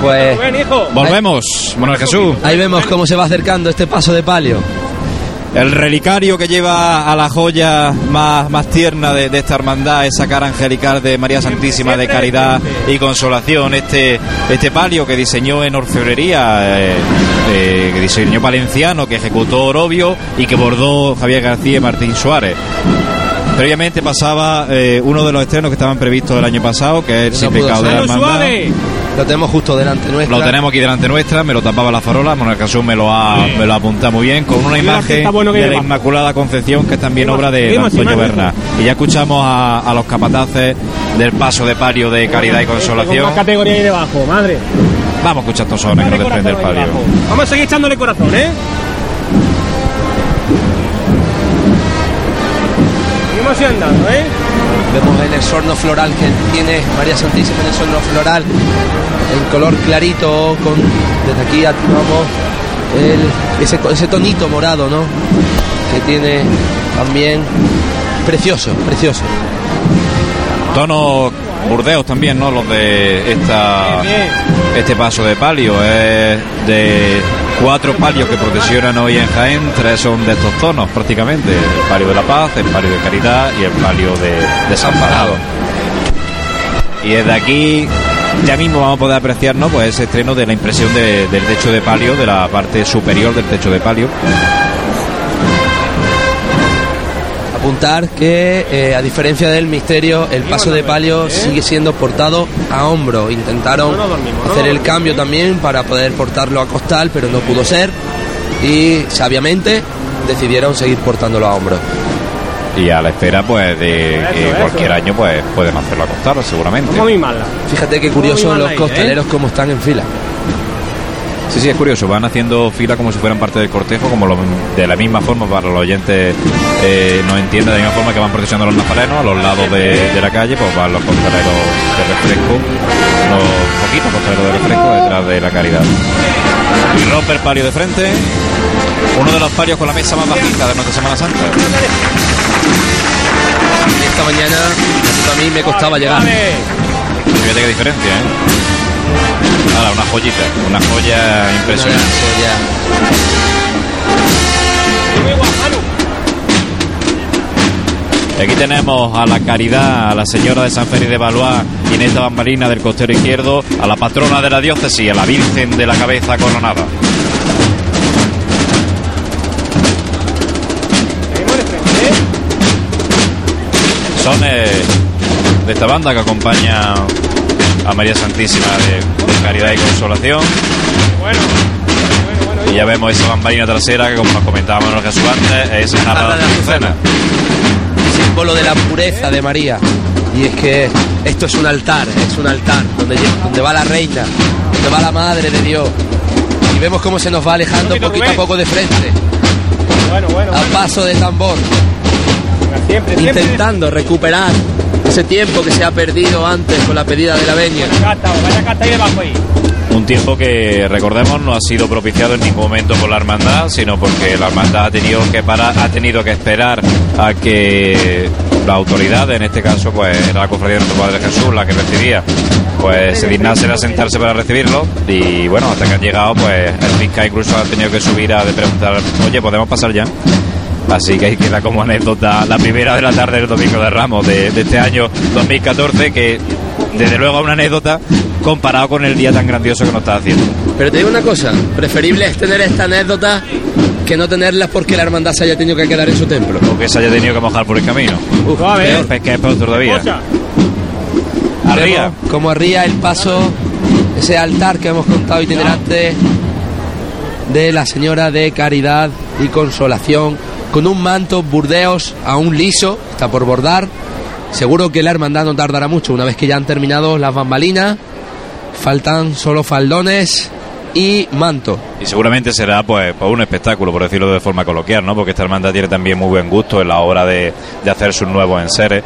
Pues Volvemos, Manuel Jesús. ahí vemos cómo se va acercando este paso de palio. El relicario que lleva a la joya más, más tierna de, de esta hermandad, esa cara angelical de María Santísima de Caridad y Consolación, este, este palio que diseñó en orfebrería, eh, eh, que diseñó Valenciano, que ejecutó Orobio y que bordó Javier García y Martín Suárez. Previamente pasaba eh, uno de los estrenos que estaban previstos el año pasado, que es el No Sin Pecado de la. Hermandad. Lo tenemos justo delante nuestra. Lo tenemos aquí delante nuestra, me lo tapaba la farola, Manuel Jesús me lo ha, me lo apunta muy bien, con una imagen bueno de la lleva. Inmaculada Concepción, que es también obra de Antonio más, Berna. Y ya escuchamos a, a los capataces del paso de palio de Caridad y Con Consolación. más categoría ahí debajo, madre. Vamos a escuchar estos sones que nos desprende el palio. Vamos a seguir echándole corazón, ¿eh? Seguimos andando, ¿eh? Vemos el exorno floral que tiene María Santísima, el exorno floral en color clarito, con desde aquí activamos el- ese, ese tonito morado, ¿no? Que tiene también precioso, precioso. Tonos burdeos también, ¿no? Los de esta este paso de palio. Es de cuatro palios que procesionan hoy en Jaén, tres son de estos tonos prácticamente. El palio de la paz, el palio de caridad y el palio de desamparado. Y desde aquí ya mismo vamos a poder apreciar ¿no? pues ese estreno de la impresión de- del techo de palio, de la parte superior del techo de palio. Apuntar que, eh, a diferencia del misterio, el paso de palio sigue siendo portado a hombro. Intentaron hacer el cambio también para poder portarlo a costal, pero no pudo ser. Y sabiamente decidieron seguir portándolo a hombro. Y a la espera pues de que cualquier año pues pueden hacerlo a costar seguramente. Fíjate qué curioso los ¿eh? costaleros como están en fila. Sí, sí, es curioso. Van haciendo fila como si fueran parte del cortejo, como lo- de la misma forma para los oyentes eh, no entienden, de la misma forma que van procesionando los nazarenos a los lados de, de la calle, pues van los costaleros de refresco, los poquitos costaleros de refresco detrás de la caridad. Y rompe el palio de frente, uno de los palios con la mesa más bajita de nuestra Semana Santa. Esta mañana a mí me costaba llegar. Fíjate qué diferencia, ¿eh? Ahora, una joyita, una joya impresionante. Y aquí tenemos a la caridad, a la señora de San Félix de Valois en esta bambalina del costero izquierdo, a la patrona de la diócesis, a la Virgen de la Cabeza Coronada. Son eh, de esta banda que acompaña a María Santísima de, de Caridad y Consolación. Y ya vemos esa bambalina trasera que, como nos comentábamos en Jesús antes, es narrada de Azucena. símbolo de la pureza de María. Y es que esto es un altar, es un altar donde, donde va la reina, donde va la madre de Dios. Y vemos cómo se nos va alejando poquito, poquito a poco de frente, Bueno, bueno. a paso de tambor, Siempre, siempre. intentando recuperar ese tiempo que se ha perdido antes con la pedida de la veña. Un tiempo que, recordemos, no ha sido propiciado en ningún momento por la hermandad, sino porque la hermandad ha tenido que parar, ha tenido que esperar a que la autoridad, en este caso, pues era la cofradía de nuestro Padre Jesús, la que recibía, pues se dignase a sentarse para recibirlo. Y bueno, hasta que han llegado, pues el fiscal incluso ha tenido que subir a de preguntar, oye, ¿podemos pasar ya? Así que ahí queda como anécdota la primera de la tarde del domingo de Ramos de, de este año 2014, que desde luego es una anécdota comparado con el día tan grandioso que nos está haciendo. Pero te digo una cosa, preferible es tener esta anécdota que no tenerlas porque la hermandad se haya tenido que quedar en su templo. O que se haya tenido que mojar por el camino. Uf, peor, es que es peor todavía. Arría. Como arría el paso, ese altar que hemos contado itinerante de la Señora de Caridad y Consolación, con un manto burdeos aún liso, está por bordar. Seguro que la hermandad no tardará mucho, una vez que ya han terminado las bambalinas, faltan solo faldones y manto. Y seguramente será pues, pues un espectáculo, por decirlo de forma coloquial, ¿no? Porque esta hermandad tiene también muy buen gusto en la hora de, de hacer sus nuevos enseres.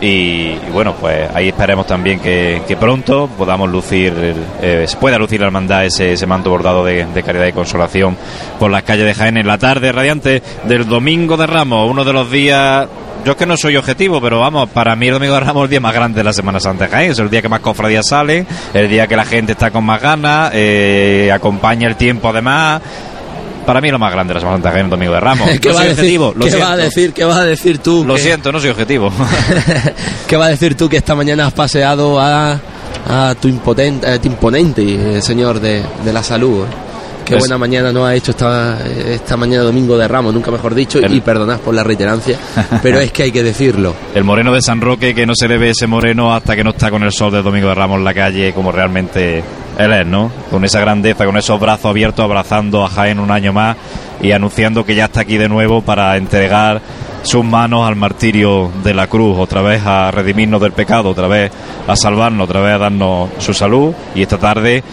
Y, bueno, pues ahí esperemos también que, pronto podamos lucir, eh, se pueda lucir la hermandad ese, ese manto bordado de, de caridad y consolación por las calles de Jaén en la tarde radiante del domingo de Ramos, uno de los días yo es que no soy objetivo, pero vamos, para mí el Domingo de Ramos es el día más grande de la Semana Santa de Jaén. Es el día que más cofradías salen, el día que la gente está con más ganas, eh, acompaña el tiempo además. Para mí lo más grande de la Semana Santa es el Domingo de Ramos. ¿Qué, No va a decir, objetivo, ¿qué va a decir? ¿Qué vas a decir tú? Lo que- siento, no soy objetivo. ¿Qué va a decir tú que esta mañana has paseado a, a tu, impotente, a tu imponente eh, señor de, de la salud? eh? Qué Es- buena mañana nos ha hecho esta, esta mañana domingo de Ramos, nunca mejor dicho, El- y perdonad por la reiterancia, pero es que hay que decirlo. El moreno de San Roque, que no se le ve ese moreno hasta que no está con el sol del Domingo de Ramos en la calle, como realmente él es, ¿no? Con esa grandeza, con esos brazos abiertos, abrazando a Jaén un año más y anunciando que ya está aquí de nuevo para entregar sus manos al martirio de la cruz, otra vez a redimirnos del pecado, otra vez a salvarnos, otra vez a darnos su salud y esta tarde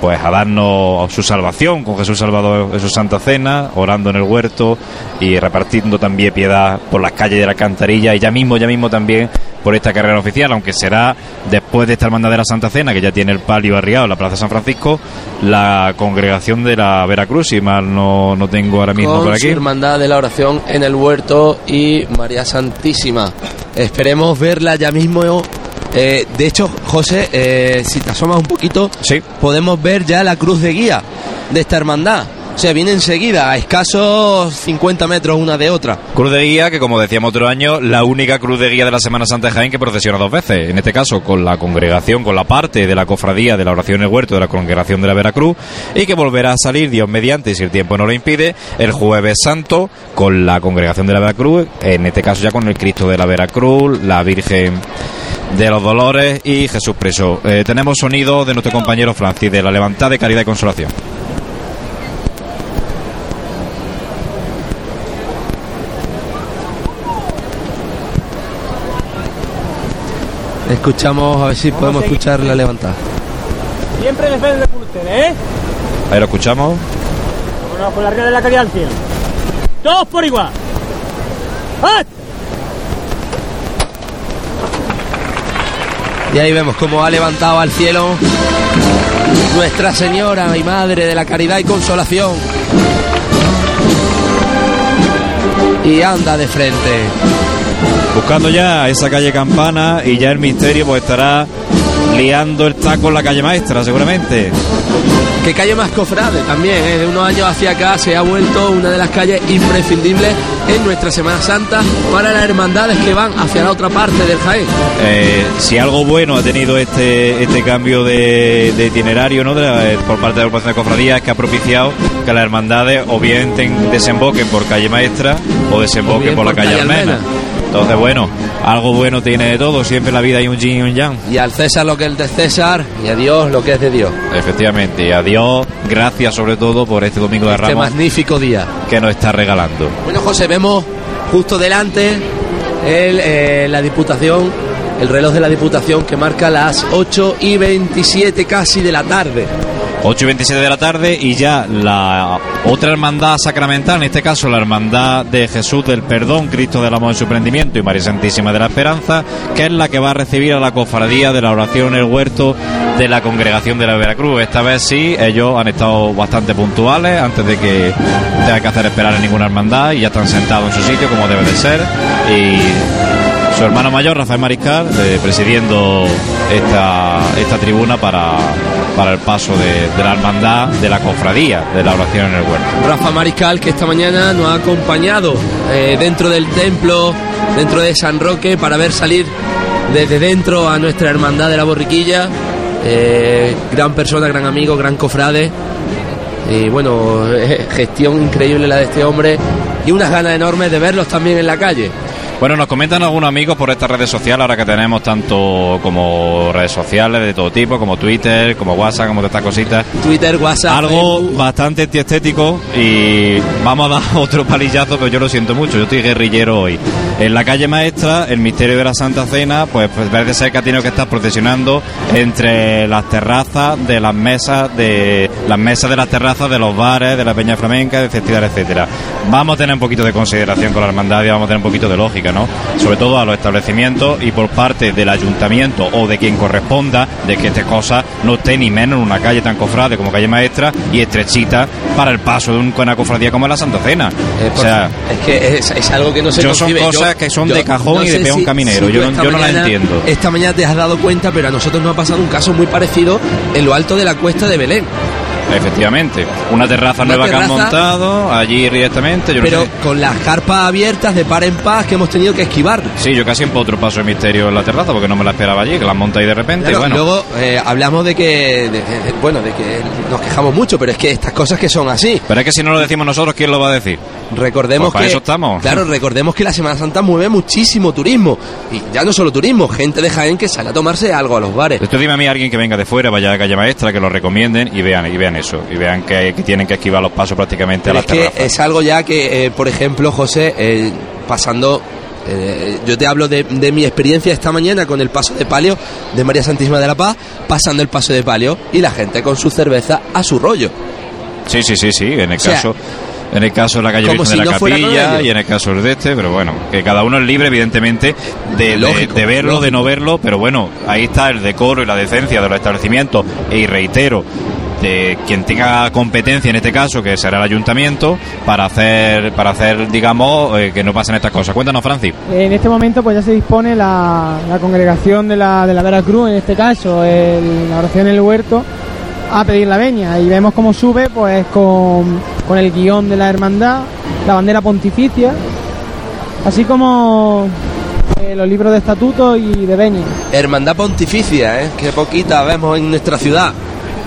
pues a darnos su salvación con Jesús Salvador en su Santa Cena, orando en el huerto y repartiendo también piedad por las calles de la Alcantarilla y ya mismo, ya mismo también por esta carrera oficial, aunque será después de esta hermandad de la Santa Cena, que ya tiene el palio arriado en la Plaza San Francisco, la congregación de la Veracruz, si mal no, no tengo ahora mismo con por su aquí. hermandad de la oración en el huerto y María Santísima. Esperemos verla ya mismo. Eh, de hecho, José, eh, si te asomas un poquito, Sí. podemos ver ya la cruz de guía de esta hermandad. O sea, viene enseguida, a escasos 50 metros una de otra. Cruz de guía, que como decíamos otro año, la única cruz de guía de la Semana Santa de Jaén que procesiona dos veces. En este caso, con la congregación, con la parte de la cofradía de la oración en el huerto de la congregación de la Veracruz, y que volverá a salir, Dios mediante, si el tiempo no lo impide, el Jueves Santo, con la congregación de la Veracruz, en este caso ya con el Cristo de la Veracruz, la Virgen de los Dolores y Jesús preso. Eh, tenemos sonido de nuestro compañero Francis de la Levantada de Caridad y Consolación. Escuchamos, a ver si podemos escuchar la levantada. Siempre defensa por ustedes, ¿eh? Ahí lo escuchamos. Vámonos con la reina de la caridad al cielo. Todos por igual. ¡Ah! Y ahí vemos cómo ha levantado al cielo Nuestra Señora y Madre de la Caridad y Consolación. Y anda de frente. Buscando ya esa calle Campana y ya el misterio pues estará liando el taco en la calle maestra seguramente. Que calle más cofrade también, ¿eh? de unos años hacia acá se ha vuelto una de las calles imprescindibles en nuestra Semana Santa para las hermandades que van hacia la otra parte del Jaén. Eh, si algo bueno ha tenido este este cambio de, de itinerario ¿no? de la- eh, por parte de la agrupación de cofradías es que ha propiciado que las hermandades o bien ten- desemboquen por calle maestra o desemboquen por la calle calle Almena. Almena. Entonces bueno, algo bueno tiene de todo, siempre en la vida hay un yin y un yang. Y al César lo que es de César y a Dios lo que es de Dios. Efectivamente, y a Dios, gracias sobre todo por este domingo de Este Ramos magnífico día. que nos está regalando. Bueno, José, vemos justo delante el, eh, la Diputación, el reloj de la Diputación que marca las 8 y 27 casi de la tarde. 8 y 27 de la tarde y ya la otra hermandad sacramental, en este caso la hermandad de Jesús del Perdón, Cristo del Amor y su Prendimiento y María Santísima de la Esperanza, que es la que va a recibir a la cofradía de la oración en el huerto de la congregación de la Veracruz. Esta vez sí, ellos han estado bastante puntuales antes de que tenga que hacer esperar en ninguna hermandad y ya están sentados en su sitio como debe de ser su hermano mayor, Rafael Mariscal, eh, presidiendo esta, tribuna para, para el paso de, la hermandad de la cofradía de la oración en el huerto. Rafa Mariscal que esta mañana nos ha acompañado eh, dentro del templo, dentro de San Roque, para ver salir desde dentro a nuestra hermandad de la borriquilla. Eh, gran persona, gran amigo, gran cofrade. Y bueno, gestión increíble la de este hombre y unas ganas enormes de verlos también en la calle. Bueno, nos comentan algunos amigos por estas redes sociales, ahora que tenemos tanto como redes sociales de todo tipo, como Twitter, como WhatsApp, como todas estas cositas. Twitter, WhatsApp, Algo Facebook. bastante antiestético y vamos a dar otro palillazo, pero yo lo siento mucho, yo estoy guerrillero hoy. En la calle maestra, el misterio de la Santa Cena, pues, pues parece ser que ha tenido que estar procesionando entre las terrazas de las mesas, de las mesas de las terrazas de los bares, de la peña flamenca, etcétera, etcétera. Vamos a tener un poquito de consideración con la hermandad y vamos a tener un poquito de lógica. ¿No? Sobre todo a los establecimientos y por parte del ayuntamiento o de quien corresponda de que esta cosa no esté ni menos en una calle tan cofrade como calle maestra y estrechita para el paso de una cofradía como la Santa Cena. Eh, o sea, es que es, es algo que no se yo son concibe. cosas que son de cajón y de peón si- caminero. si yo no, yo no la entiendo. Esta mañana te has dado cuenta, pero a nosotros nos ha pasado un caso muy parecido en lo alto de la cuesta de Belén. Efectivamente. Una terraza Una nueva que han montado allí directamente. Yo no Pero sé. con las carpas abiertas de par en par que hemos tenido que esquivar. Sí, yo casi empotro otro paso de misterio en la terraza porque no me la esperaba allí, que la monta ahí de repente. Claro, bueno, Luego eh, hablamos de que, de- de- bueno, de que nos quejamos mucho, pero es que estas cosas que son así. pero es que si no lo decimos nosotros, ¿quién lo va a decir? Recordemos Pues para que eso estamos. claro, recordemos que la Semana Santa mueve muchísimo turismo y ya no solo turismo, gente de Jaén que sale a tomarse algo a los bares. Esto dime a mí a alguien que venga de fuera, vaya a calle maestra, que lo recomienden y vean y vean eso. Y vean que, que tienen que esquivar los pasos prácticamente Pero a es las que terrazas. es algo ya que, eh, por ejemplo, José, eh, pasando, eh, yo te hablo de, de mi experiencia esta mañana con el paso de palio de María Santísima de la Paz, pasando el paso de palio y la gente con su cerveza a su rollo. Sí, sí, sí, sí. En el O sea, caso. En el caso de la calle como Virgen si de la no Capilla y en el caso de este, pero bueno, que cada uno es libre, evidentemente, de, de- Lógico, de verlo, de no verlo, pero bueno, ahí está el decoro y la decencia de los establecimientos, y reitero, de quien tenga competencia en este caso, que será el ayuntamiento, para hacer, para hacer digamos, eh, que no pasen estas cosas. Cuéntanos, Francis. En este momento pues ya se dispone la, la congregación de la, de la Veracruz, en este caso, el- la oración en el huerto, a pedir la veña. Y vemos cómo sube pues con, con el guion de la hermandad, la bandera pontificia, así como eh, los libros de estatuto y de veña. Hermandad pontificia, ¿eh? que poquita vemos en nuestra ciudad.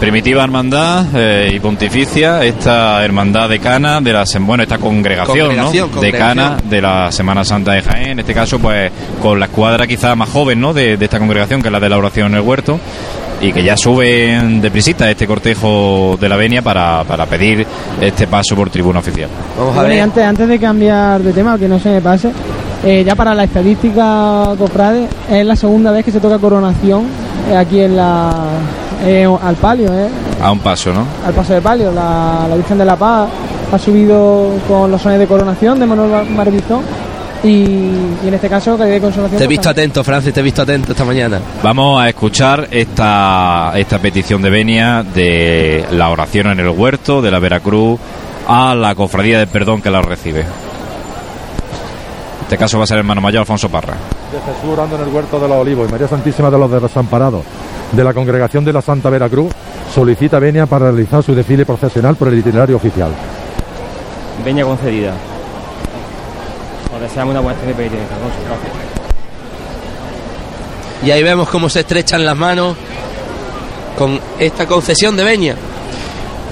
Primitiva hermandad eh, y pontificia, esta hermandad decana de la bueno, esta congregación, Congregación, ¿no? congregación. decana de la Semana Santa de Jaén, en este caso pues con la escuadra quizá más joven, ¿no? de, de esta congregación que es la de la oración en el huerto y que ya suben de prisita este cortejo de la venia para, para pedir este paso por tribuna oficial. Vamos a Bueno, ver. antes, antes de cambiar de tema, que no se me pase, eh, ya para la estadística, Cofrade, es la segunda vez que se toca coronación eh, aquí en la eh, al palio, eh, A un paso, ¿no? al paso de palio. La, la Virgen de la Paz ha subido con los sones de coronación de Manuel Marbizón y, y en este caso que de consolación. Te he visto atento, Francis, te he visto atento esta mañana. Vamos a escuchar esta, esta petición de venia de la oración en el huerto de la Veracruz a la cofradía del perdón que la recibe. En este caso va a ser el hermano mayor Alfonso Parra. de Jesús orando en el huerto de los olivos y María Santísima de los Desamparados de la Congregación de la Santa Veracruz solicita venia para realizar su desfile procesional por el itinerario oficial. Veña concedida. Os deseamos una buena. Gracias. Y ahí vemos cómo se estrechan las manos con esta concesión de veña.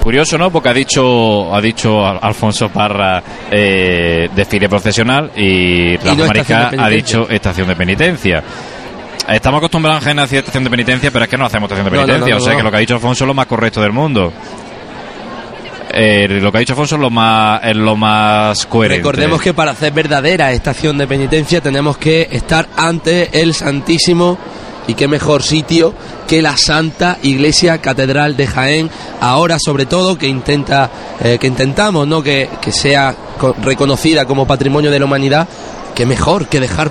Curioso, ¿no? Porque ha dicho, ha dicho Al- Alfonso Parra eh, desfile procesional y no Mariscal de ha dicho estación de penitencia. Estamos acostumbrados a decir estación de penitencia, pero es que no hacemos estación de no, penitencia. no, no, o sea que lo que ha dicho Alfonso es lo más correcto del mundo. Eh, lo que ha dicho Alfonso es lo más, es lo más coherente. Recordemos que para hacer verdadera estación de penitencia tenemos que estar ante el Santísimo y qué mejor sitio que la Santa Iglesia Catedral de Jaén, ahora sobre todo que intenta eh, que intentamos no que, que sea co- reconocida como patrimonio de la humanidad, qué mejor que dejar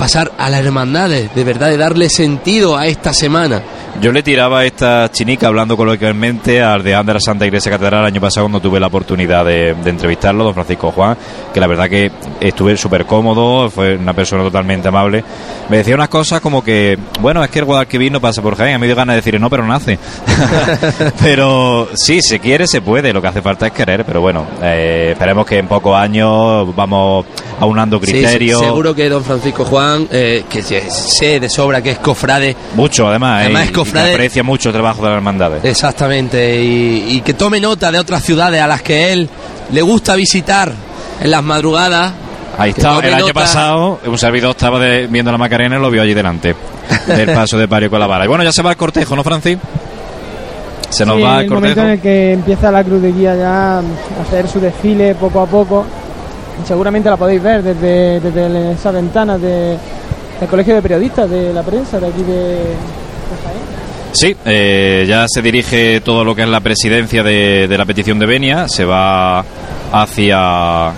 pasar a las hermandades, de verdad de darle sentido a esta semana. Yo le tiraba esta chinica hablando coloquialmente al deán de la Santa Iglesia Catedral el año pasado cuando tuve la oportunidad de, de entrevistarlo, don Francisco Juan, que la verdad que estuve súper cómodo, fue una persona totalmente amable. Me decía unas cosas como que, bueno, es que el Guadalquivir no pasa por Jaén, a mí me dio ganas de decir no, pero nace. pero sí, se quiere, se puede, lo que hace falta es querer, pero bueno, eh, esperemos que en pocos años vamos aunando criterios. sí, seguro que don Francisco Juan, eh, que sé de sobra que es cofrade, Mucho, además, Además eh, es que aprecia mucho el trabajo de las hermandades. Exactamente, y, y que tome nota de otras ciudades a las que él le gusta visitar en las madrugadas. Ahí está, el año nota. pasado un servidor estaba de- viendo la Macarena y lo vio allí delante del paso de Pario con la vara. Y bueno, ya se va el cortejo, ¿no, Francis? Se nos Sí, va el el momento cortejo. en el que empieza la cruz de guía ya a hacer su desfile poco a poco. Seguramente la podéis ver desde, desde esa ventana de, del Colegio de Periodistas, de la prensa, de aquí de. Sí, eh, ya se dirige todo lo que es la presidencia de, de la petición de Benia, se va hacia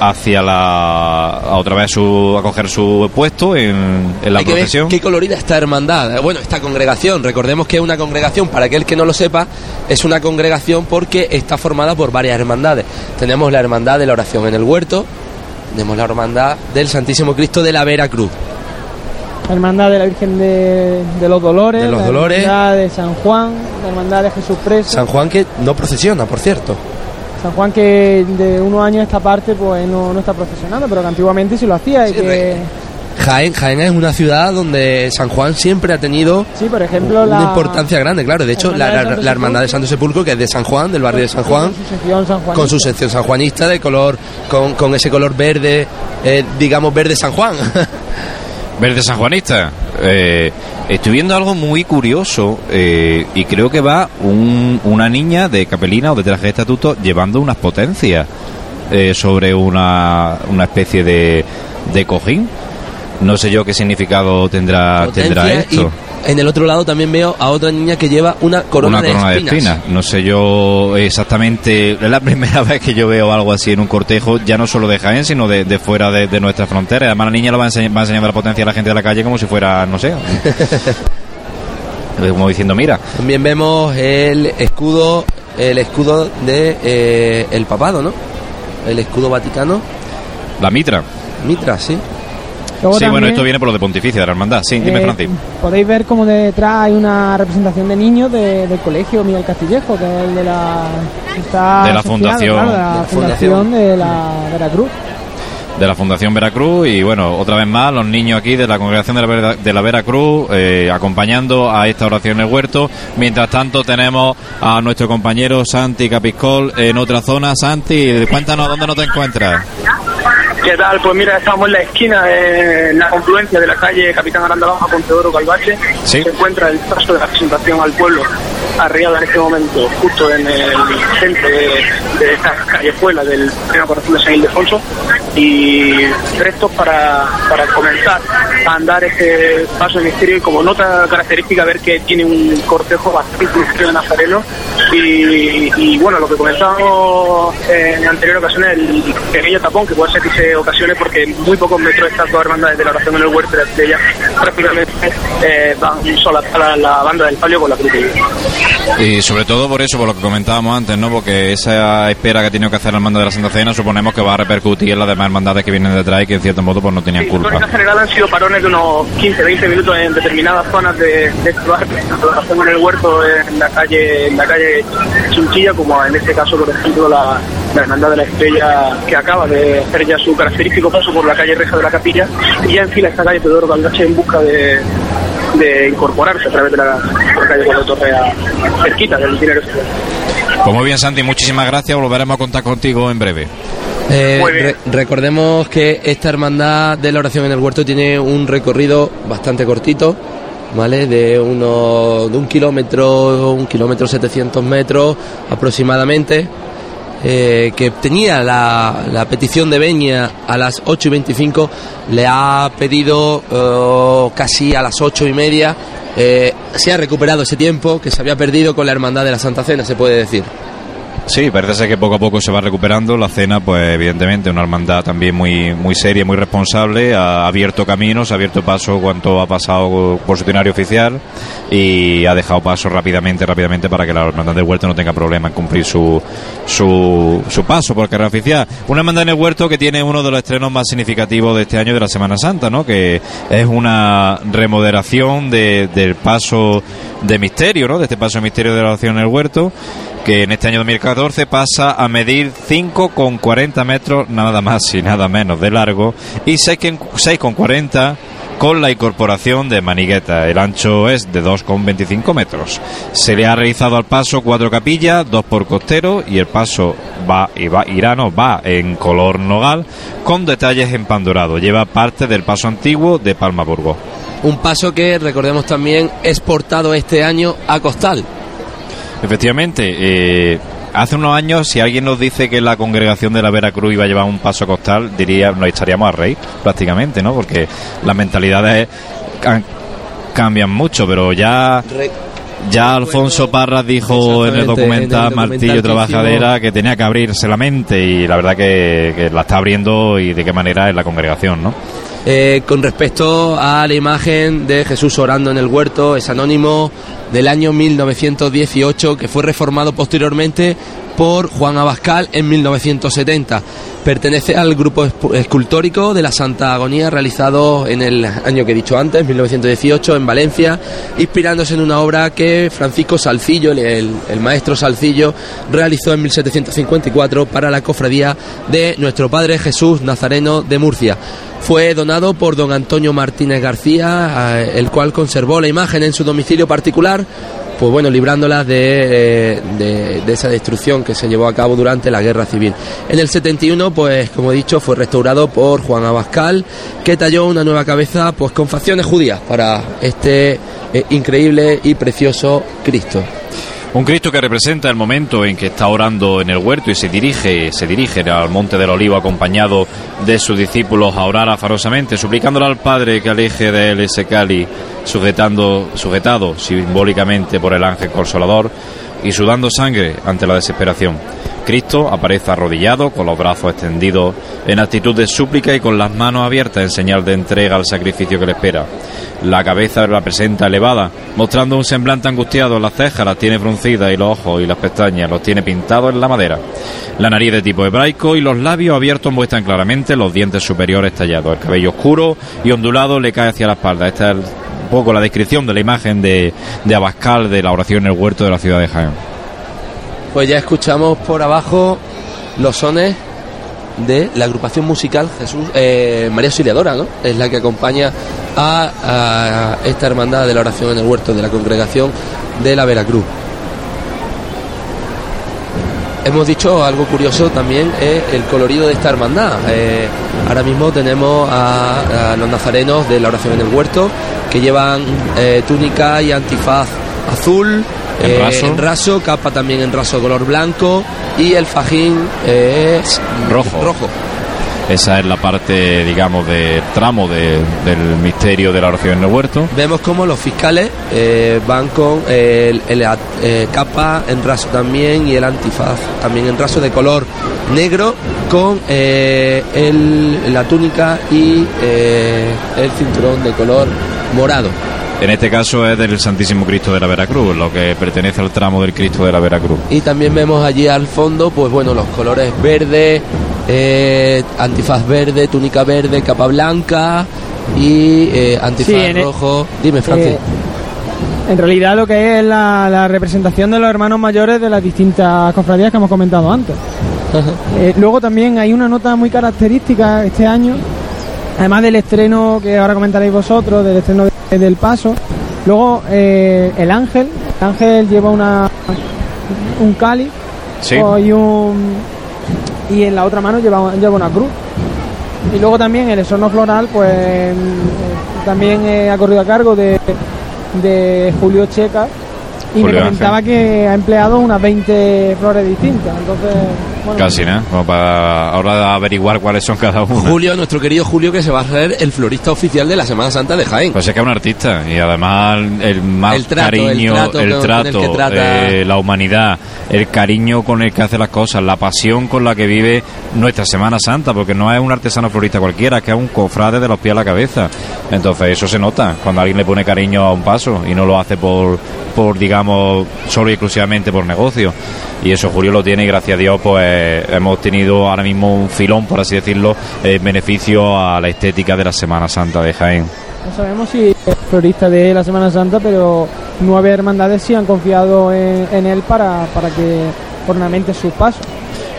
hacia la a otra vez su, a coger su puesto en, en la Hay que ver procesión. qué colorida esta hermandad. Bueno, esta congregación, recordemos que es una congregación, para aquel que no lo sepa, es una congregación porque está formada por varias hermandades. Tenemos la hermandad de la oración en el huerto, tenemos la hermandad del Santísimo Cristo de la Vera Cruz. La hermandad de la Virgen de, de los Dolores, De los la Dolores. hermandad de San Juan, la hermandad de Jesús Preso. San Juan que no procesiona, por cierto. San Juan que de unos años esta parte pues no, no está procesionando, pero que antiguamente sí lo hacía. y que, Jaén, Jaén es una ciudad donde San Juan siempre ha tenido sí, por ejemplo, la una importancia grande, claro. De hecho, la, Hermandad de la- Santo la hermandad de Sepulcro. Santo Sepulcro, que es de San Juan, del barrio de San Juan, con su sección San Juan. con su sección sanjuanista de color, con, con ese color verde, eh, digamos verde San Juan. Verde sanjuanista. Eh, estoy viendo algo muy curioso eh, y creo que va un- una niña de capelina o de traje de estatuto llevando unas potencias eh, sobre una, una especie de, de cojín. No sé yo qué significado tendrá, tendrá esto. En el otro lado también veo a otra niña que lleva una corona, una corona de, de espinas. espinas. No sé yo exactamente. Es la primera vez que yo veo algo así en un cortejo, ya no solo de Jaén, sino de, de fuera de, de nuestra frontera. Además, la niña lo va, enseñ- va enseñando la potencia a la gente de la calle como si fuera, no sé. como diciendo, mira, También vemos el escudo, el escudo de eh, el papado, ¿no? El escudo vaticano, la mitra. Mitra, sí. Luego sí, bueno, esto viene por lo de pontificia de la hermandad. Sí, dime, eh, Francis. Podéis ver como detrás hay una representación de niños de- del colegio Miguel Castillejo, que es el de la. está De la asociado, fundación. claro, de De la la fundación de la Veracruz. de la Fundación Veracruz y bueno, otra vez más los niños aquí de la congregación de la, Vera- de la Veracruz eh, acompañando a esta oración en el huerto. Mientras tanto tenemos a nuestro compañero Santi Capiscol en otra zona. Santi, cuéntanos dónde no te encuentras. ¿Qué tal? Pues mira, estamos en la esquina, en la confluencia de la calle Capitán Aranda Baja con Teodoro Calvache. Sí. Se encuentra el paso de la presentación al pueblo, arriada en este momento, justo en el centro de, de esta callejuela del Pleno Corazón de San Ildefonso. Y prestos para, para comenzar a andar este paso de misterio. Y como nota característica, ver que tiene un cortejo bastante misterio de Nazareno. Y, y bueno, lo que comenzábamos en anterior ocasiones, el pequeño tapón que puede ser que se ocasione porque muy pocos metros estas dos hermandades de la oración en el huerto de la prácticamente eh, van solas a la, la banda del palio con la cruz. Y sobre todo por eso, por lo que comentábamos antes, ¿no? Porque esa espera que ha tenido que hacer el mando de la Santa Cena suponemos que va a repercutir en las demás hermandades que vienen detrás y que en cierto modo pues no tenían Sí, culpa. tónica general han sido parones de unos 15-20 minutos en determinadas zonas de, de este barrio, tanto en el huerto en la calle en la calle Chinchilla, como en este caso, por ejemplo, la, la Hermandad de la Estrella, que acaba de hacer ya su característico paso por la calle Reja de la Capilla, y ya enfila esta calle Pedro Caldache en busca de, de incorporarse a través de la, de la calle Cuando Torrea, cerquita del dinero. Pues muy bien, Santi, muchísimas gracias. Volveremos a contar contigo en breve. Eh, re- recordemos que esta hermandad de la oración en el huerto tiene un recorrido bastante cortito, ¿vale? De unos de un kilómetro, un kilómetro 700 metros aproximadamente. Eh, que tenía la, la petición de Beña a las 8 y 25, le ha pedido eh, casi a las 8 y media. eh, se ha recuperado ese tiempo que se había perdido con la hermandad de la Santa Cena, se puede decir. Sí, parece ser que poco a poco se va recuperando. La cena, pues evidentemente, una hermandad también muy, muy seria, muy responsable. Ha abierto caminos, ha abierto paso cuanto ha pasado por su itinerario oficial y ha dejado paso rápidamente, rápidamente para que la hermandad del huerto no tenga problema en cumplir su, su, su paso por carrera oficial. Una hermandad en el huerto que tiene uno de los estrenos más significativos de este año de la Semana Santa, ¿no? Que es una remodelación de- del paso de misterio, ¿no? De este paso de misterio de la oración en el huerto que en este año 2014 pasa a medir 5,40 metros nada más y nada menos de largo y 6,40 con la incorporación de manigueta. El ancho es de 2,25 metros. Se le ha realizado al paso cuatro capillas, dos por costero y el paso va y va en color nogal con detalles en pan dorado. Lleva parte del paso antiguo de Palma Burgos. Un paso que recordemos también es portado este año a Costal. Efectivamente, eh, hace unos años, si alguien nos dice que la congregación de la Veracruz iba a llevar un paso costal, diría, nos estaríamos a reír prácticamente, ¿no? Porque las mentalidades can- cambian mucho, pero ya Re- Ya Alfonso Parras dijo en el documental en el Martillo documental Trabajadera que tenía que abrirse la mente y la verdad que, que la está abriendo y de qué manera en la congregación, ¿no? Eh, con respecto a la imagen de Jesús orando en el huerto, es anónimo del año 1918 que fue reformado posteriormente por Juan Abascal en 1970. Pertenece al grupo escultórico de la Santa Agonía realizado en el año que he dicho antes, 1918, en Valencia, inspirándose en una obra que Francisco Salcillo, el- el maestro Salcillo, realizó en 1754 para la cofradía de nuestro Padre Jesús Nazareno de Murcia. Fue donado por don Antonio Martínez García, eh, el cual conservó la imagen en su domicilio particular, pues bueno, librándola de, eh, de- de esa destrucción que se llevó a cabo durante la Guerra Civil. En el 71, pues como he dicho, fue restaurado por Juan Abascal, que talló una nueva cabeza pues con facciones judías para este eh, increíble y precioso Cristo. Un Cristo que representa el momento en que está orando en el huerto y se dirige, se dirige al monte del olivo acompañado de sus discípulos a orar afarosamente, suplicándole al Padre que aleje de él ese cáliz, sujetando, sujetado simbólicamente por el ángel consolador y sudando sangre ante la desesperación. Cristo aparece arrodillado, con los brazos extendidos, en actitud de súplica y con las manos abiertas en señal de entrega al sacrificio que le espera. La cabeza la presenta elevada, mostrando un semblante angustiado. Las cejas las tiene fruncidas y los ojos y las pestañas los tiene pintados en la madera. La nariz de tipo hebraico y los labios abiertos muestran claramente los dientes superiores tallados. El cabello oscuro y ondulado le cae hacia la espalda. Esta es poco la descripción de la imagen de, de Abascal de la oración en el huerto de la ciudad de Jaén. Pues ya escuchamos por abajo los sones de la agrupación musical Jesús eh, María Auxiliadora, ¿no? Es la que acompaña a, a esta hermandad de la oración en el huerto de la congregación de la Veracruz. Hemos dicho algo curioso también es el colorido de esta hermandad. Eh, ahora mismo tenemos a, a los nazarenos de la oración en el huerto que llevan eh, túnica y antifaz azul, En eh, raso. en raso, capa también en raso color blanco y el fajín es Rojo. rojo. Esa es la parte, digamos, de tramo de- del misterio de la oración en el huerto. Vemos como los fiscales eh, van con el, el, eh, capa en raso también y el antifaz también en raso de color negro con eh, el- la túnica y eh, el cinturón de color morado. En este caso es del Santísimo Cristo de la Veracruz, lo que pertenece al tramo del Cristo de la Veracruz. Y también vemos allí al fondo, pues bueno, los colores verde, eh, antifaz verde, túnica verde, capa blanca y eh, antifaz Sí, el- rojo. Dime, Francis. Eh, en realidad lo que es la, la representación de los hermanos mayores de las distintas cofradías que hemos comentado antes. Eh, luego también hay una nota muy característica este año, además del estreno que ahora comentaréis vosotros, del estreno de- del paso. Luego eh, el ángel, el ángel lleva una un cáliz Sí. y un y en la otra mano lleva, lleva una cruz. Y luego también el esorno floral, pues eh, también eh, ha corrido a cargo de, de Julio Checa y Julio me comentaba que ha empleado unas 20 flores distintas. Entonces, bueno, Casi, ¿no? Como para ahora averiguar cuáles son cada una. Julio, nuestro querido Julio, que se va a hacer el florista oficial de la Semana Santa de Jaén. Pues es que es un artista y además el más El trato, cariño, el trato el con- trato, con el que trata. eh, la humanidad, el cariño con el que hace las cosas, la pasión con la que vive nuestra Semana Santa, porque no es un artesano florista cualquiera, es que es un cofrade de los pies a la cabeza. Entonces eso se nota cuando alguien le pone cariño a un paso y no lo hace por, por digamos, solo y exclusivamente por negocio. Y eso Julio lo tiene y gracias a Dios pues hemos tenido ahora mismo un filón, por así decirlo, en beneficio a la estética de la Semana Santa de Jaén. no sabemos si es florista de la Semana Santa, pero nueve hermandades sí han confiado en, él para, para que ornamente sus pasos.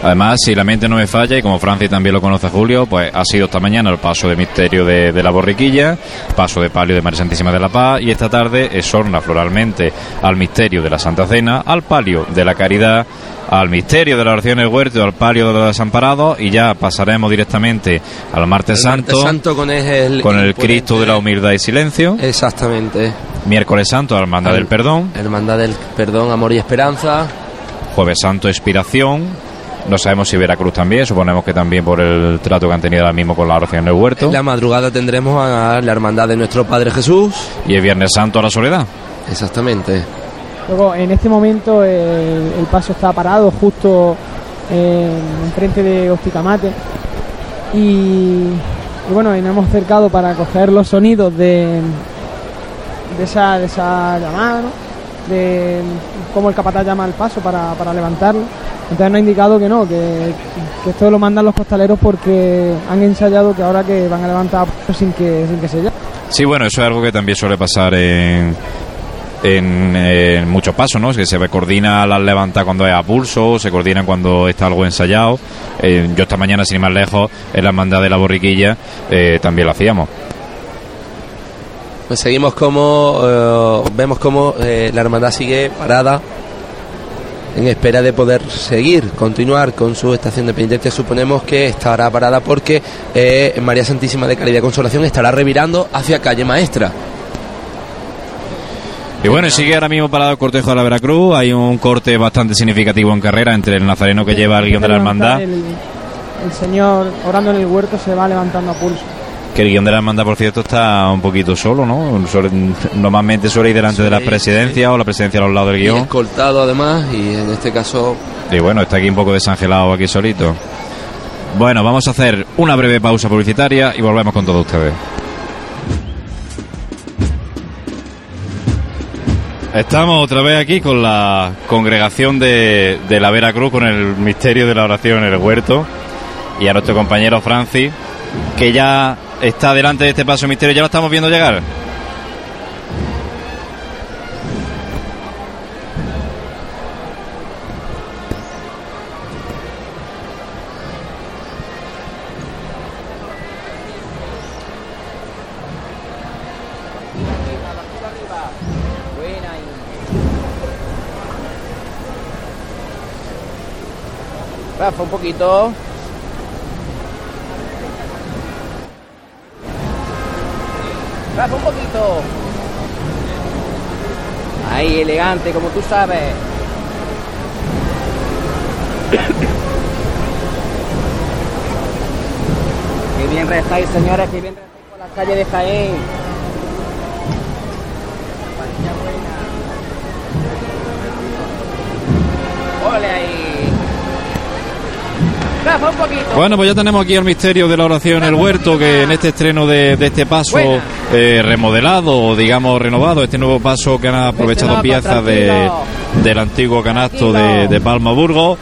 Además, si la mente no me falla, y como Francis también lo conoce Julio, pues ha sido esta mañana el paso de misterio de, de la borriquilla, paso de palio de María Santísima de la Paz, y esta tarde exorna floralmente al misterio de la Santa Cena, al palio de la caridad, al misterio de la oración del huerto, al palio de los desamparados, y ya pasaremos directamente al martes El santo, martes santo con el, con el Cristo de la humildad y silencio, Exactamente. miércoles santo, hermandad del perdón, Hermandad del perdón, amor y esperanza. Jueves Santo Expiración. No sabemos si Veracruz también, suponemos que también por el trato que han tenido ahora mismo con la oración del huerto. En la madrugada tendremos a la hermandad de nuestro Padre Jesús. Y el Viernes Santo a la Soledad. Exactamente. Luego, en este momento, el, el paso está parado justo eh, enfrente de Hosticamate. Y, y bueno, y nos hemos acercado para coger los sonidos de, de, esa, de esa llamada, ¿no? de cómo el capataz llama al paso para, para levantarlo. Entonces nos ha indicado que no, que, que esto lo mandan los costaleros porque han ensayado que ahora que van a levantar pues, sin que, sin que se llame. Sí, bueno, eso es algo que también suele pasar en, en, en muchos pasos, ¿no? Que se coordina las levantas cuando es a pulso, se coordinan cuando está algo ensayado. Eh, yo esta mañana, sin ir más lejos, en la hermandad de la borriquilla eh, también lo hacíamos. Pues seguimos como eh, vemos como eh, la hermandad sigue parada en espera de poder seguir, continuar con su estación de penitencia. Suponemos que estará parada porque eh, María Santísima de Caridad y Consolación estará revirando hacia calle Maestra. Y bueno, sigue ahora mismo parado el cortejo de la Veracruz. Hay un corte bastante significativo en carrera entre el nazareno que lleva el guion de la hermandad. El, el señor orando en el huerto se va levantando a pulso. Que el guion de la hermandad, por cierto, está un poquito solo, ¿no? Suele- normalmente suele ir delante de la presidencia o la presidencia a los lados del Y guion. escoltado además y en este caso Y bueno, está aquí un poco desangelado aquí solito. Bueno, vamos a hacer una breve pausa publicitaria y volvemos con todos ustedes. Estamos otra vez aquí con la congregación de, de la Veracruz, con el misterio de la oración en el huerto. Y a nuestro compañero Francis, que ya está delante de este paso misterio, ya lo estamos viendo llegar. Rafa, un poquito. Rafa, un poquito. Ahí, elegante, como tú sabes. Qué bien restáis, señores, qué bien restáis por las calles de Jaén. Buena. ¡Ole ahí! Rafa, un poquito. Bueno, pues ya tenemos aquí el misterio de la oración en el huerto, que en este estreno de, de este paso eh, remodelado, o digamos renovado, este nuevo paso que han aprovechado Este no, piezas de, del antiguo canasto de, Palma Burgos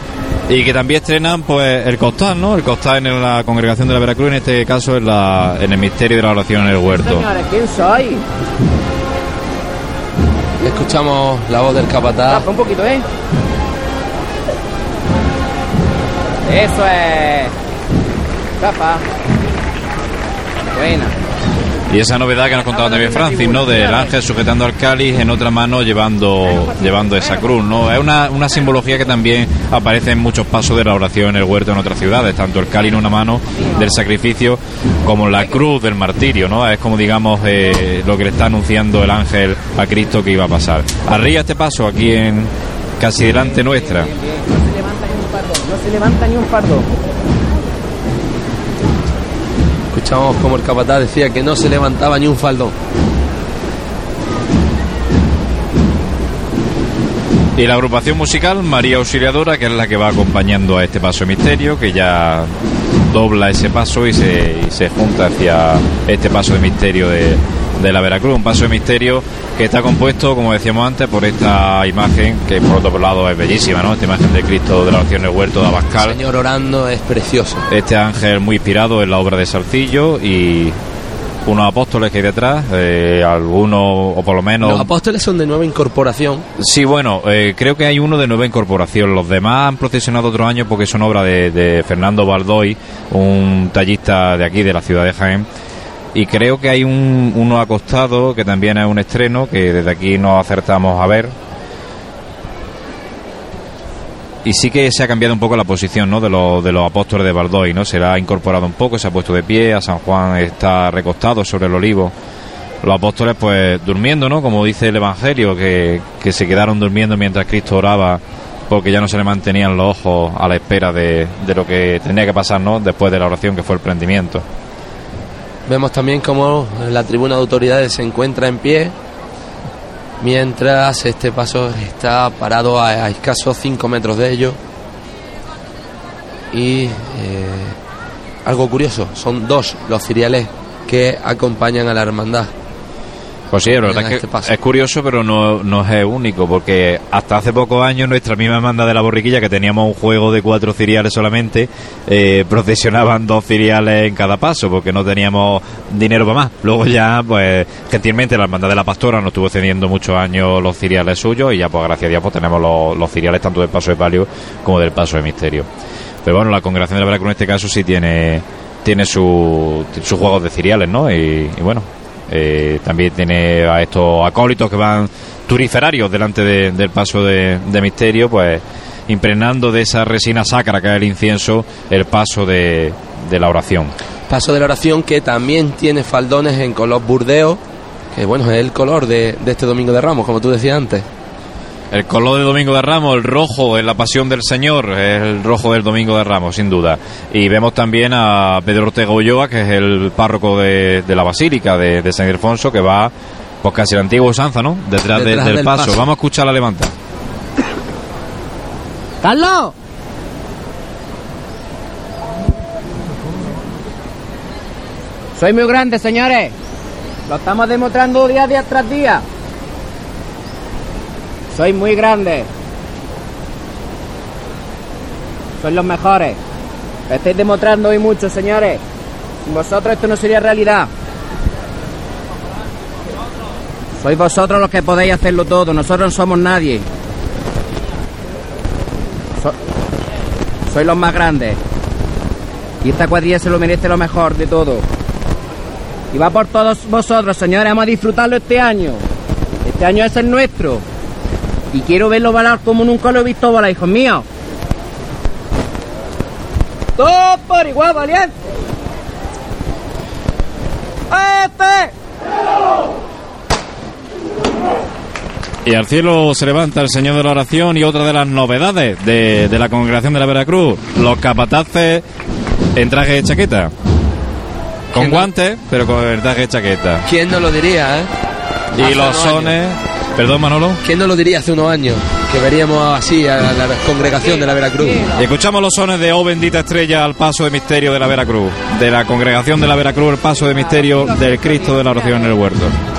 y que también estrenan pues el costal, ¿no? El costal en la congregación de la Veracruz, en este caso en, la, en el misterio de la oración en el huerto. Señores, ¿quién soy? escuchamos la voz del capataz. Rafa, un poquito, ¿eh? Eso es. Rafa. Buena. Y esa novedad que nos contaba también Francis, ¿no? Del ángel sujetando al cáliz, en otra mano llevando llevando esa cruz, ¿no? Es una, una simbología que también aparece en muchos pasos de la oración en el huerto en otras ciudades, tanto el cáliz en una mano del sacrificio como la cruz del martirio, ¿no? Es como, digamos, eh, lo que le está anunciando el ángel a Cristo que iba a pasar. Arriba este paso, aquí en casi delante nuestra. Se levanta ni un fardo. Escuchamos como el capataz decía que no se levantaba ni un faldón. Y la agrupación musical María Auxiliadora, que es la que va acompañando a este paso de misterio, que ya dobla ese paso y se, y se junta hacia este paso de misterio de, de la Veracruz. Un paso de misterio que está compuesto, como decíamos antes, por esta imagen, que por otro lado es bellísima, ¿no? Esta imagen de Cristo de la oración en el huerto de El Abascal. señor orando es precioso. Este ángel muy inspirado en la obra de Salcillo y unos apóstoles que hay detrás, eh, algunos, o por lo menos... Los apóstoles son de nueva incorporación. Sí, bueno, eh, creo que hay uno de nueva incorporación. Los demás han procesionado otro año porque son obra de, de Fernando Baldoy, un tallista de aquí, de la ciudad de Jaén. Y creo que hay un, uno acostado que también es un estreno que desde aquí nos acertamos a ver. Y sí que se ha cambiado un poco la posición ¿no? de, los, de los apóstoles de Baldoy, ¿no? Se le ha incorporado un poco, se ha puesto de pie, a San Juan está recostado sobre el olivo los apóstoles pues durmiendo, ¿no? Como dice el Evangelio, que, que se quedaron durmiendo mientras Cristo oraba porque ya no se le mantenían los ojos a la espera de, de lo que tenía que pasar, ¿no? Después de la oración que fue el prendimiento. Vemos también como la tribuna de autoridades se encuentra en pie. mientras este paso está parado a, a escasos 5 metros de ellos. Y eh, algo curioso, son dos los ciriales que acompañan a la hermandad. Pues sí, la verdad es este que es curioso, pero no, no es único, porque hasta hace pocos años nuestra misma hermandad de la borriquilla, que teníamos un juego de cuatro ciriales solamente, eh, procesionaban dos ciriales en cada paso, porque no teníamos dinero para más. Luego ya, pues, gentilmente la hermandad de la pastora nos estuvo cediendo muchos años los ciriales suyos, y ya, pues, gracias a Dios, pues tenemos los, los ciriales tanto del paso de palio como del paso de misterio. Pero bueno, la congregación de la Veracruz en este caso sí tiene tiene su- sus juegos de ciriales, ¿no? Y, y bueno, eh, también tiene a estos acólitos que van turiferarios delante de- del paso de, misterio, pues impregnando de esa resina sacra que es el incienso el paso de, de la oración. Paso de la oración que también tiene faldones en color burdeo, que bueno, es el color de, de este domingo de Ramos, como tú decías antes. El color de Domingo de Ramos, el rojo en la pasión del Señor, es el rojo del Domingo de Ramos, sin duda. Y vemos también a Pedro Ortega Ulloa, que es el párroco de, de la Basílica de, de San Ildefonso, que va pues casi la antigua usanza, ¿no? Detrás, de- Detrás del, del paso. paso. Vamos a escuchar la levanta. ¡Carlos! Soy muy grande, señores. Lo estamos demostrando día, día tras día. Soy muy grande. Sois los mejores. Estáis demostrando hoy mucho, señores. Sin vosotros esto no sería realidad. Sois vosotros los que podéis hacerlo todo. Nosotros no somos nadie. So- sois los más grandes. Y esta cuadrilla se lo merece lo mejor de todo. Y va por todos vosotros, señores. Vamos a disfrutarlo este año. Este año es el nuestro. Y quiero verlo volar como nunca lo he visto volar, hijos míos. ¡Todos por igual, valiente! ¡Este! Y al cielo se levanta el Señor de la Oración y otra de las novedades de, de la congregación de la Veracruz, los capataces en traje de chaqueta. Con guantes, pero con el traje de chaqueta. ¿Quién no lo diría, eh? Y Hace los sones... Perdón, Manolo. ¿Quién no lo diría hace unos años? Que veríamos así a la, congregación de la Veracruz. Y escuchamos los sones de Oh bendita estrella al paso de misterio de la Veracruz, de la congregación de la Veracruz, el paso de misterio del Cristo de la oración en el huerto.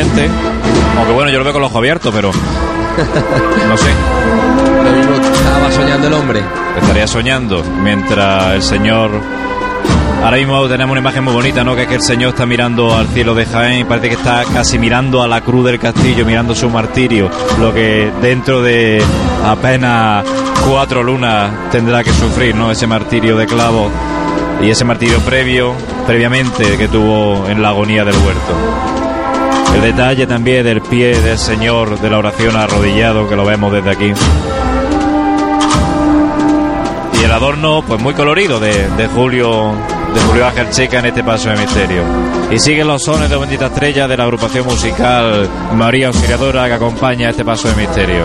Aunque bueno, yo lo veo con los ojos abiertos, pero. No sé. Lo mismo estaba soñando el hombre. Estaría soñando mientras el Señor. Ahora mismo tenemos una imagen muy bonita, ¿no? Que es que el Señor está mirando al cielo de Jaén y parece que está casi mirando a la cruz del castillo, mirando su martirio, lo que dentro de apenas cuatro lunas tendrá que sufrir, ¿no? Ese martirio de clavo y ese martirio previo, previamente que tuvo en la agonía del huerto. El detalle también del pie del Señor de la oración arrodillado, que lo vemos desde aquí. Y el adorno, pues muy colorido de, de Julio de Julio Ángel Checa en este paso de misterio. Y siguen los sones de Bendita Estrella de la agrupación musical María Auxiliadora que acompaña este paso de misterio.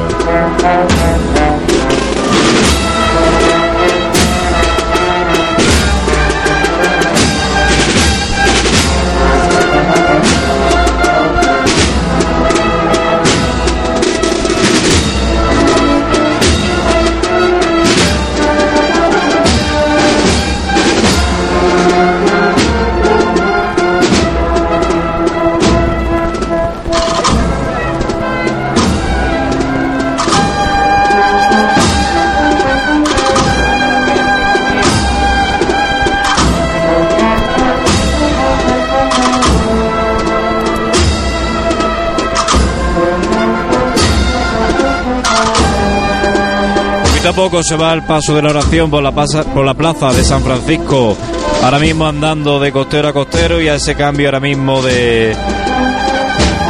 Poquito a poco se va el paso de la oración por la, plaza, de San Francisco. Ahora mismo andando de costero a costero y a ese cambio ahora mismo de,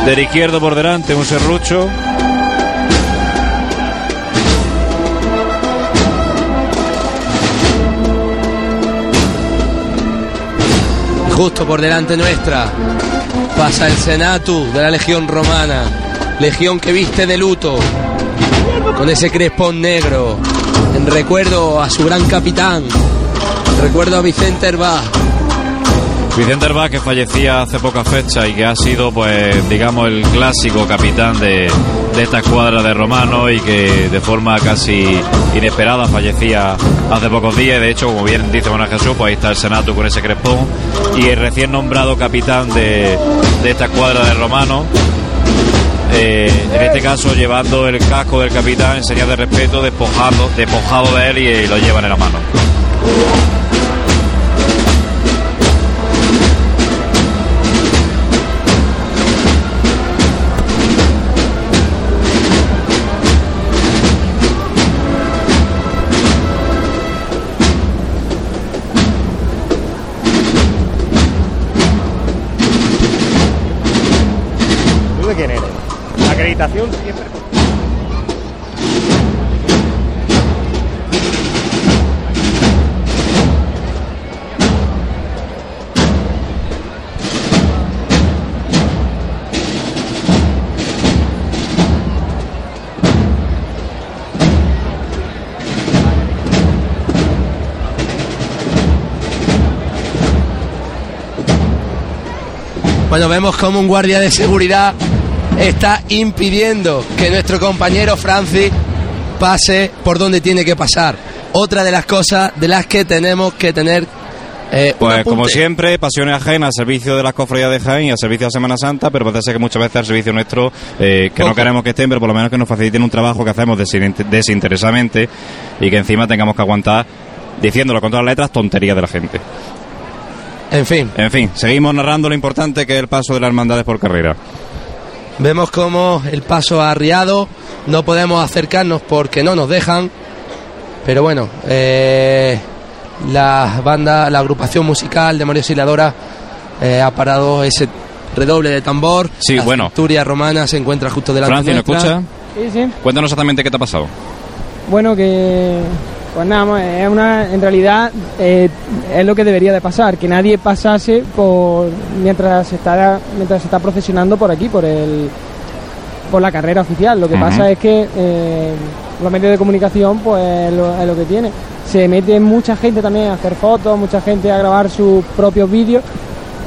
del izquierdo por delante, un serrucho. Justo por delante nuestra pasa el Senatu de la Legión Romana, Legión que viste de luto, con ese crespón negro, en recuerdo a su gran capitán, recuerdo a Vicente Herbá. Vicente Herbá que fallecía hace poca fecha y que ha sido pues digamos el clásico capitán de, de esta escuadra de romanos y que de forma casi inesperada fallecía hace pocos días. De hecho, como bien dice Juan Jesús, pues ahí está el Senato con ese crespón y el recién nombrado capitán de, de esta escuadra de romanos. Eh, en este caso llevando el casco del capitán en señal de respeto, despojado, despojado de él y, y lo llevan en la mano. Bueno, vemos como un guardia de seguridad está impidiendo que nuestro compañero Francis pase por donde tiene que pasar. Otra de las cosas de las que tenemos que tener. eh, Pues como siempre, pasiones ajenas al servicio de las cofradías de Jaén y al servicio de Semana Santa, pero parece ser que muchas veces al servicio nuestro, eh, que no queremos que estén, pero por lo menos que nos faciliten un trabajo que hacemos desin- desinteresadamente y que encima tengamos que aguantar, diciéndolo con todas las letras, tonterías de la gente. En fin, En fin, seguimos narrando lo importante que es el paso de las hermandades por carrera. vemos como el paso ha arriado. No podemos acercarnos porque no nos dejan. Pero bueno, eh, la banda, la agrupación musical de María Auxiliadora eh, ha parado ese redoble de tambor. Sí, la bueno. Centuria romana se encuentra justo delante Francis, ¿nos nuestra. escucha? Sí, sí. Cuéntanos exactamente qué te ha pasado. Bueno, que pues nada, más, es una, en realidad eh, es lo que debería de pasar, que nadie pasase por mientras se está mientras se está procesionando por aquí, por el por la carrera oficial. Lo que pasa es que eh, los medios de comunicación, pues es lo, es lo que tiene. Se mete mucha gente también a hacer fotos, mucha gente a grabar sus propios vídeos.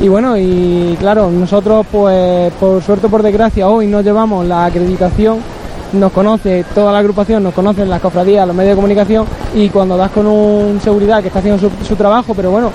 Y bueno, y claro, nosotros pues por suerte o por desgracia hoy no llevamos la acreditación nos conoce toda la agrupación, nos conocen las cofradías, los medios de comunicación y cuando das con un seguridad que está haciendo su, su trabajo, pero bueno,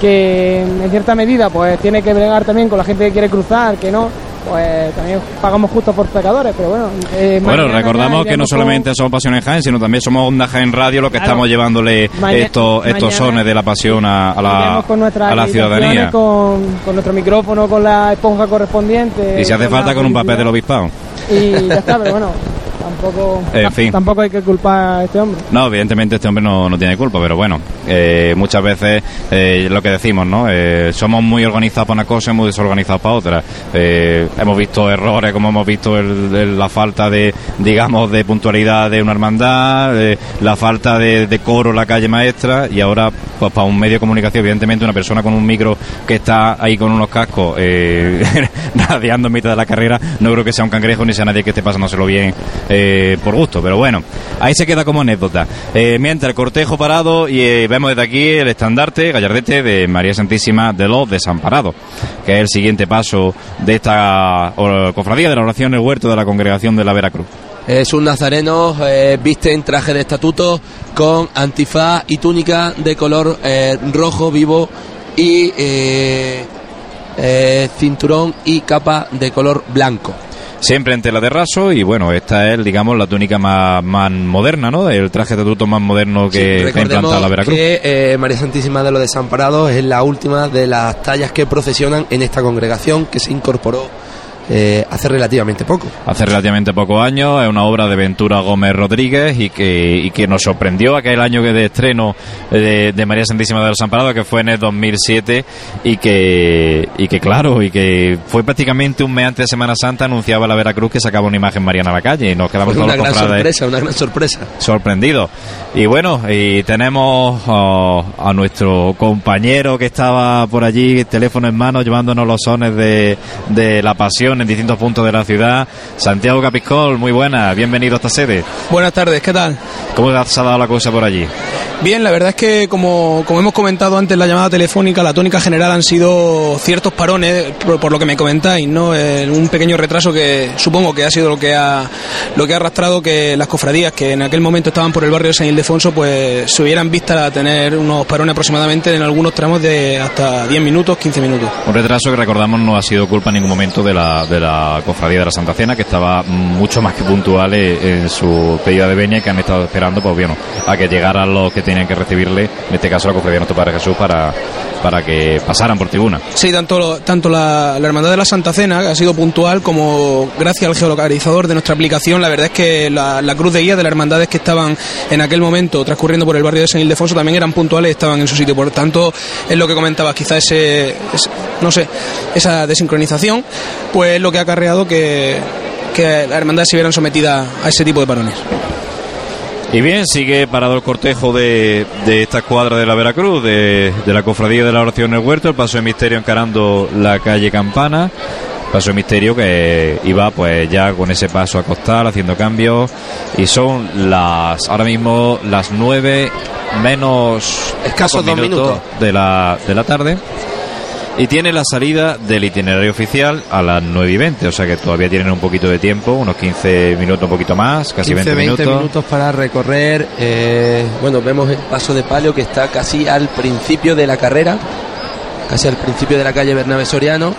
que en cierta medida pues tiene que bregar también con la gente que quiere cruzar, que no, pues también pagamos justo por pecadores, pero bueno. eh, Bueno, mañana recordamos que no solamente somos Pasiones Jaén, sino también somos Onda Jaén Radio, lo que Claro. estamos llevándole estos, estos sones de la pasión a, a la, con a la ciudadanía. Con, con nuestro micrófono, con la esponja correspondiente. Y si hace falta con un papel del obispado. Y ya está, pero bueno, tampoco, En fin. tampoco hay que culpar a este hombre. No, evidentemente este hombre no, no tiene culpa, pero bueno, eh, muchas veces eh, lo que decimos, ¿no? Eh, somos muy organizados para una cosa y muy desorganizados para otra. Eh, hemos visto errores, como hemos visto el- el- la falta de, digamos, de puntualidad de una hermandad, la falta de, de coro en la calle maestra y ahora, pues para un medio de comunicación, evidentemente una persona con un micro que está ahí con unos cascos eh, radiando en mitad de la carrera, no creo que sea un cangrejo ni sea nadie que esté pasándoselo bien eh, por gusto, pero bueno, ahí se queda como anécdota. Eh, mientras el cortejo parado y eh, vemos desde aquí el estandarte, gallardete de María Santísima de los Desamparados, que es el siguiente paso de esta cofradía de la oración en el huerto de la congregación de la Veracruz. Es un nazareno, eh, en traje de estatuto, con antifaz y túnica de color eh, rojo vivo y eh, eh, cinturón y capa de color blanco. Siempre en tela de raso y bueno, esta es, digamos, la túnica más, más moderna, ¿no? El traje de estatuto más moderno que recordemos implantado la Veracruz. que eh, María Santísima de los Desamparados es la última de las tallas que procesionan en esta congregación que se incorporó eh, hace relativamente poco. Hace relativamente pocos años, es una obra de Ventura Gómez Rodríguez y que, y que nos sorprendió aquel año que de estreno de, de María Santísima de los Amparados, que fue en el 2007, y que, y que claro, y que fue prácticamente un mes antes de Semana Santa, anunciaba la Veracruz que sacaba una imagen mariana a la calle y nos quedamos todos una gran sorpresa, una gran sorpresa. sorprendidos. Y bueno, y tenemos oh, a nuestro compañero que estaba por allí, teléfono en mano, llevándonos los sones de, de la pasión en distintos puntos de la ciudad. Santiago Capiscol, muy buena, bienvenido a esta sede. Buenas tardes, ¿qué tal? ¿Cómo se ha dado la cosa por allí? Bien, la verdad es que como, como hemos comentado antes en la llamada telefónica, la tónica general han sido ciertos parones, por, por lo que me comentáis, ¿no? Eh, un pequeño retraso que supongo que ha sido lo que ha lo que ha arrastrado que las cofradías que en aquel momento estaban por el barrio de San Ildefonso, pues se hubieran visto a tener unos parones aproximadamente en algunos tramos de hasta 10 minutos, 15 minutos. Un retraso que recordamos no ha sido culpa en ningún momento de la, de la cofradía de la Santa Cena, que estaba mucho más que puntual en, su pedida de veña y que han estado esperando, pues bueno, a que llegaran los que tenían que recibirle, en este caso la cofradía de nuestro Padre Jesús, para, para que pasaran por tribuna. Sí, tanto, tanto la, Hermandad de la Santa Cena, ha sido puntual, como gracias al geolocalizador de nuestra aplicación, la verdad es que la, cruz de guía de las hermandades que estaban en aquel momento transcurriendo por el barrio de San Ildefonso también eran puntuales y estaban en su sitio. Por tanto, es lo que comentabas, quizás ese, no sé, esa desincronización, pues es lo que ha acarreado que, que las hermandades se vieran sometidas a ese tipo de parones. Y bien, sigue parado el cortejo de, de esta escuadra de la Veracruz, de, de la Cofradía de la Oración en el Huerto, el paso de misterio encarando la calle Campana. Paso de misterio que iba pues ya con ese paso a costar, haciendo cambios. Y son las, ahora mismo, las nueve menos Escasos dos minutos. de la, de la tarde. Y tiene la salida del itinerario oficial a las 9 y 20, o sea que todavía tienen un poquito de tiempo, unos 15 minutos, un poquito más, casi 15, 20 minutos. para recorrer. eh, bueno, vemos el paso de palio que está casi al principio de la carrera, casi al principio de la calle Bernabé Soriano.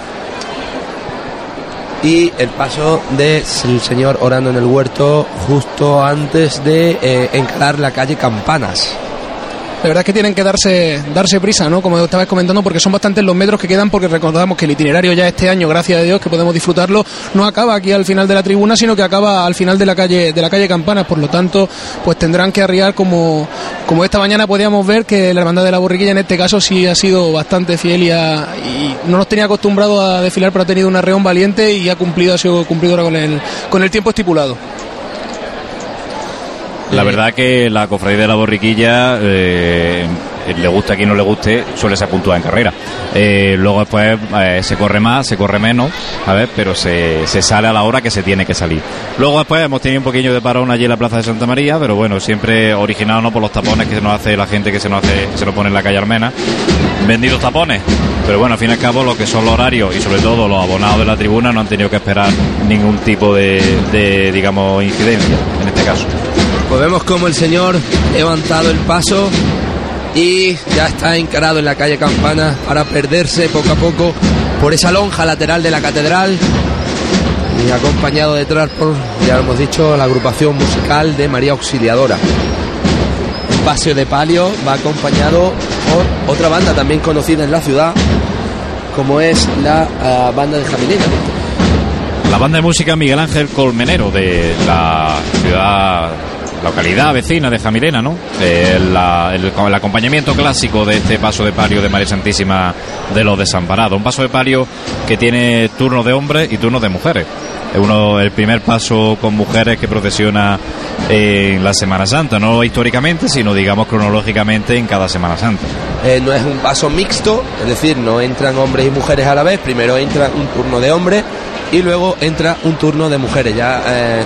Y el paso del señor orando en el huerto justo antes de eh, encarar la calle Campanas. La verdad es que tienen que darse darse prisa, ¿no? Como estabas comentando, porque son bastantes los metros que quedan, porque recordamos que el itinerario ya este año, gracias a Dios, que podemos disfrutarlo, no acaba aquí al final de la tribuna, sino que acaba al final de la calle de la calle Campanas. Por lo tanto, pues tendrán que arriar como, como esta mañana podíamos ver que la hermandad de la borriquilla en este caso sí ha sido bastante fiel y, ha- y no nos tenía acostumbrado a desfilar, pero ha tenido un arreón valiente y ha cumplido, ha sido cumplidora con el, con el tiempo estipulado. La verdad que la cofradía de la borriquilla, eh, le gusta a quien no le guste, suele ser puntual en carrera. Eh, luego después eh, se corre más, se corre menos, a ver, pero se, se sale a la hora que se tiene que salir. Luego después hemos tenido un poquillo de parón allí en la Plaza de Santa María, pero bueno, siempre originado no por los tapones que se nos hace la gente que se nos hace, que se nos pone en la calle Armena. Vendidos tapones. Pero bueno, al fin y al cabo, lo que son los horarios y sobre todo los abonados de la tribuna no han tenido que esperar ningún tipo de digamos, incidencia en este caso. Pues vemos como el señor ha levantado el paso y ya está encarado en la calle Campana para perderse poco a poco por esa lonja lateral de la catedral y acompañado detrás por, ya lo hemos dicho, la agrupación musical de María Auxiliadora. El paseo de palio va acompañado por otra banda también conocida en la ciudad como es la ah, banda de Jamilena. La banda de música Miguel Ángel Colmenero de la ciudad, localidad vecina de Jamilena, ¿no? El, acompañamiento clásico de este paso de palio de María Santísima de los Desamparados. Un paso de palio que tiene turnos de hombres y turnos de mujeres. Es uno, el primer paso con mujeres que procesiona en la Semana Santa, no históricamente, sino digamos cronológicamente en cada Semana Santa. Eh, no es un paso mixto, es decir, no entran hombres y mujeres a la vez, primero entra un turno de hombres y luego entra un turno de mujeres. Ya eh,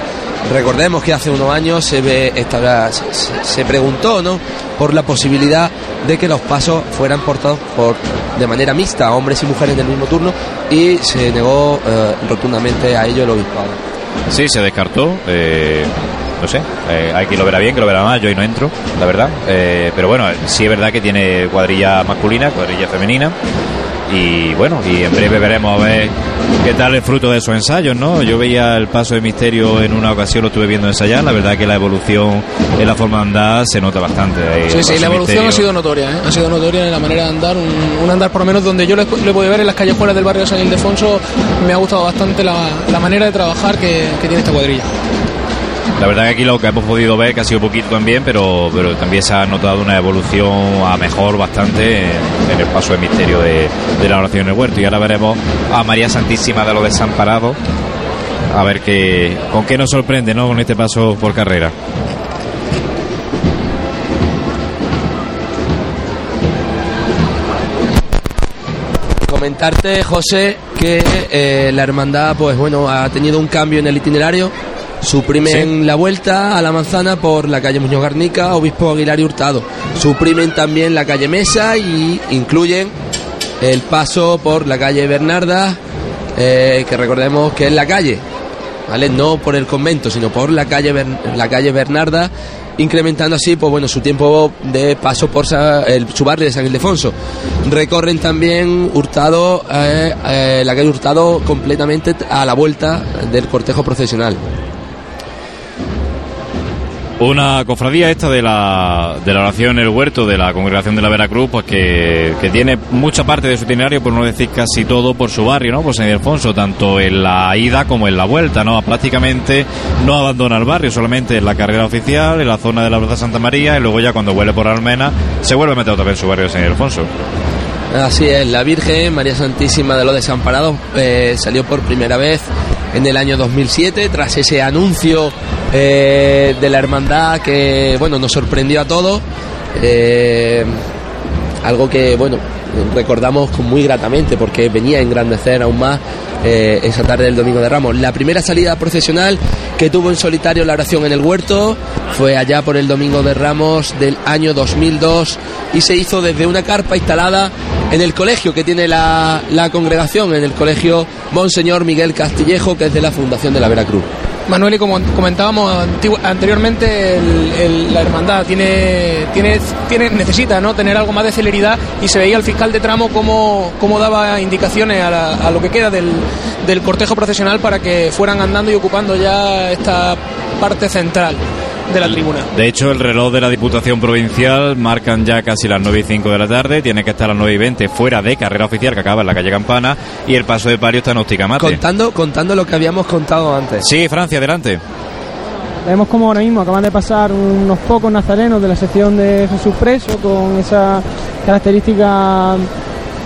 recordemos que hace unos años se ve esta, se, preguntó ¿no? por la posibilidad de que los pasos fueran portados por de manera mixta, hombres y mujeres del mismo turno, y se negó eh, rotundamente a ello el obispado. Sí, se descartó. eh, no sé, eh, hay quien lo verá bien, que lo verá mal. Yo ahí no entro, la verdad. Pero bueno, sí es verdad que tiene cuadrilla masculina, cuadrilla femenina. Y bueno, y en breve veremos a ver qué tal el fruto de esos ensayos, ¿no? Yo veía el paso de Misterio en una ocasión, lo estuve viendo ensayar, la verdad que la evolución en la forma de andar se nota bastante. El Sí, sí, la evolución Misterio- ha sido notoria, ¿eh? ha sido notoria en la manera de andar, un, un andar por lo menos donde yo lo lo he podido ver en las callejuelas del barrio de San Ildefonso, me ha gustado bastante la, la manera de trabajar que, que tiene esta cuadrilla. La verdad que aquí lo que hemos podido ver, que ha sido poquito también, pero, pero también se ha notado una evolución a mejor bastante en, el paso de misterio de, de la oración en el huerto. Y ahora veremos a María Santísima de los Desamparados, a ver qué, con qué nos sorprende ¿no? con este paso por carrera. Comentarte, José, que eh, la hermandad, pues bueno, ha tenido un cambio en el itinerario. Suprimen la vuelta a la manzana por la calle Muñoz Garnica, Obispo Aguilar y Hurtado. Suprimen también la calle Mesa y incluyen el paso por la calle Bernarda, eh, que recordemos que es la calle, ¿vale? No por el convento, sino por la calle, la calle Bernarda, incrementando así, pues bueno, su tiempo de paso por sa- el, su barrio de San Ildefonso. Recorren también Hurtado, eh, eh, la calle Hurtado completamente a la vuelta del cortejo procesional. Una cofradía esta de la, de la oración el huerto de la congregación de la Veracruz, pues que, que tiene mucha parte de su itinerario, por no decir casi todo, por su barrio, ¿no? Por San Ildefonso, tanto en la ida como en la vuelta, ¿no? Prácticamente no abandona el barrio, solamente en la carrera oficial, en la zona de la Plaza Santa María, y luego ya cuando vuelve por Almena, se vuelve a meter otra vez en su barrio de San Ildefonso. Así es, la Virgen María Santísima de los Desamparados eh, salió por primera vez en el año 2007 tras ese anuncio eh, de la hermandad que bueno nos sorprendió a todos. eh, algo que bueno recordamos muy gratamente porque venía a engrandecer aún más eh, esa tarde del Domingo de Ramos. La primera salida procesional que tuvo en solitario la oración en el huerto fue allá por el Domingo de Ramos del año 2002 y se hizo desde una carpa instalada en el colegio que tiene la, congregación, en el colegio Monseñor Miguel Castillejo, que es de la Fundación de la Veracruz. Manuel, y como comentábamos anteriormente, la hermandad tiene, tiene, tiene, necesita ¿no? tener algo más de celeridad y se veía el fiscal de tramo cómo, cómo daba indicaciones a, la- a lo que queda del, del cortejo procesional para que fueran andando y ocupando ya esta parte central de la tribuna. De hecho, el reloj de la Diputación Provincial marcan ya casi las 9 y 5 de la tarde, tiene que estar a las 9 y 20 fuera de carrera oficial que acaba en la calle Campana y el paso de palio está en Osticamate. Contando, contando lo que habíamos contado antes. Sí, Francia, adelante. Vemos como ahora mismo acaban de pasar unos pocos nazarenos de la sección de Jesús Preso con esa característica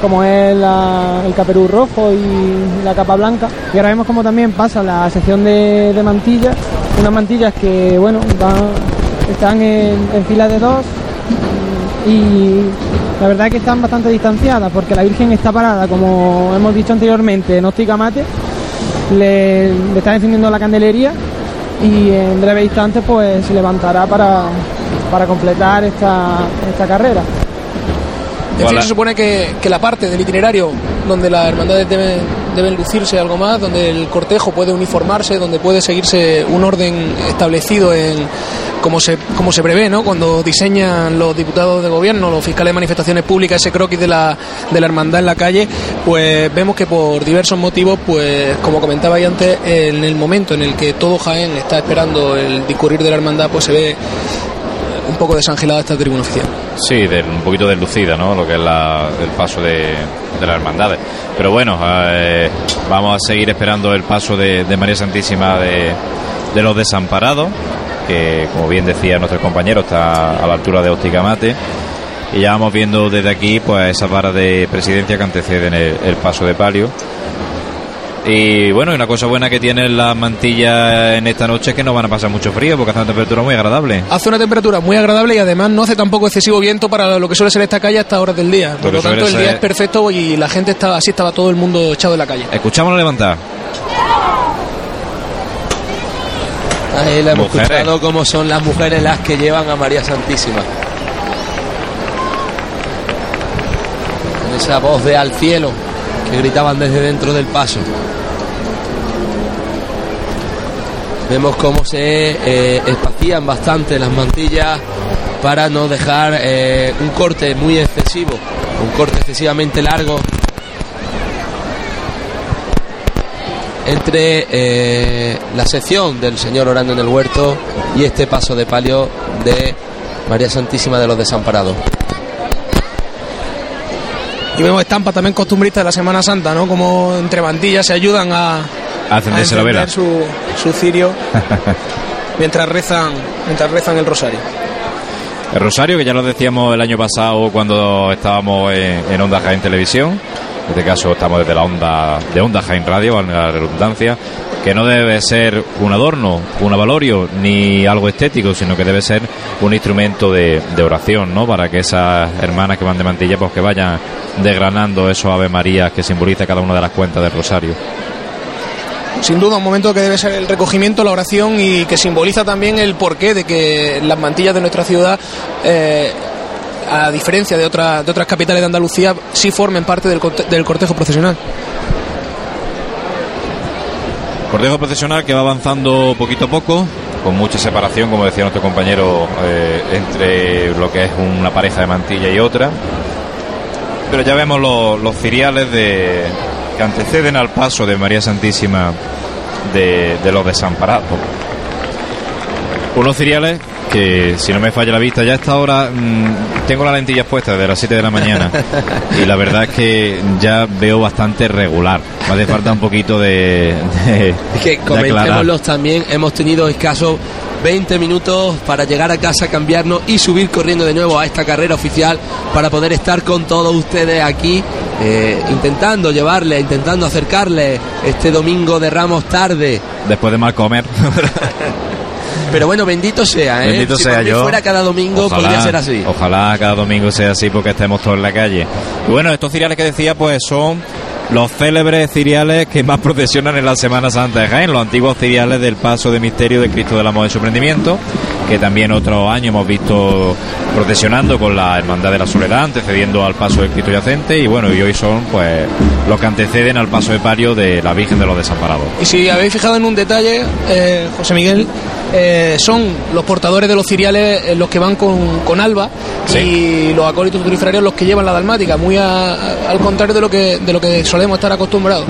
como es la- el caperú rojo y la capa blanca. Y ahora vemos como también pasa la sección de, de mantillas, unas mantillas que bueno van- están en, en fila de dos y la verdad es que están bastante distanciadas porque la Virgen está parada, como hemos dicho anteriormente, en óptica mate, le, le está encendiendo la candelería y en breve instante pues se levantará para, para completar esta, esta carrera. En fin, se supone que, que la parte del itinerario donde las hermandades deben, deben lucirse algo más, donde el cortejo puede uniformarse, donde puede seguirse un orden establecido en como se, como se prevé, ¿no? Cuando diseñan los diputados de gobierno, los fiscales de manifestaciones públicas, ese croquis de la, de la hermandad en la calle, pues vemos que por diversos motivos, pues como comentaba antes, en el momento en el que todo Jaén está esperando el discurrir de la hermandad, pues se ve un poco desangelada esta tribuna oficial. Sí, del- un poquito deslucida, ¿no? Lo que es la- el paso de, de las hermandades. Pero bueno, eh, vamos a seguir esperando el paso de, María Santísima de, los desamparados, que como bien decía nuestro compañero está a la altura de Osticamate. Y ya vamos viendo desde aquí pues esa vara de presidencia que anteceden el paso de palio. Y bueno, y una cosa buena que tienen las mantillas en esta noche es que no van a pasar mucho frío porque hace una temperatura muy agradable. Hace una temperatura muy agradable y además no hace tampoco excesivo viento para lo que suele ser esta calle a estas horas del día. Por Lo tanto, el día es perfecto y la gente estaba así, estaba todo el mundo echado en la calle. Escuchamos la levantada. Ahí le hemos Mujeres. escuchado cómo son las mujeres las que llevan a María Santísima. Con esa voz de al cielo que gritaban desde dentro del paso. Vemos cómo se eh, espacían bastante las mantillas para no dejar eh, un corte muy excesivo, un corte excesivamente largo entre eh, la sección del señor orando en el huerto y este paso de palio de María Santísima de los Desamparados. Y vemos estampas también costumbristas de la Semana Santa, ¿no? Como entre bandillas se ayudan a, A encenderse la encender vela. su, su cirio mientras rezan, mientras rezan el rosario. El Rosario, que ya lo decíamos el año pasado cuando estábamos en, en Onda Jaén Televisión. En este caso estamos desde la onda de Onda Jaén Radio, valga la redundancia, que no debe ser un adorno, un avalorio, ni algo estético, sino que debe ser un instrumento de, oración, ¿no? Para que esas hermanas que van de mantilla, pues que vayan desgranando esos Ave Marías que simboliza cada una de las cuentas del Rosario. Sin duda, un momento que debe ser el recogimiento, la oración y que simboliza también el porqué de que las mantillas de nuestra ciudad, eh, a diferencia de, otras de otras capitales de Andalucía, sí formen parte del, del cortejo procesional. Cortejo procesional que va avanzando poquito a poco, con mucha separación, como decía nuestro compañero, eh, entre lo que es una pareja de mantilla y otra. Pero ya vemos los, los ciriales que anteceden al paso de María Santísima de, de los desamparados. Unos ciriales que, si no me falla la vista, ya a esta hora mm, tengo las lentillas puestas desde las 7 de la mañana y la verdad es que ya veo bastante regular. Me hace falta un poquito de, de, Es que de comentémoslos también, hemos tenido escasos 20 minutos para llegar a casa, cambiarnos y subir corriendo de nuevo a esta carrera oficial para poder estar con todos ustedes aquí, eh, intentando llevarle, intentando acercarle este domingo de Ramos tarde. Después de mal comer. Pero bueno, bendito sea, ¿eh? Bendito si sea yo. fuera cada domingo, podría ser así. Ojalá cada domingo sea así porque estemos todos en la calle. Y bueno, estos ciriales que decía, pues son los célebres ciriales que más procesionan en la Semana Santa de Jaén, los antiguos ciriales del paso de misterio de Cristo del Amor de su prendimiento, que también otro año hemos visto procesionando con la Hermandad de la Soledad, antecediendo al paso del Cristo yacente, y bueno, y hoy son pues los que anteceden al paso de palio de la Virgen de los Desamparados. Y si habéis fijado en un detalle, eh, José Miguel, eh, son los portadores de los ciriales eh, los que van con, con Alba y los acólitos turifrarios los que llevan la dalmática, muy a- a- al contrario de lo que de lo que solemos estar acostumbrados.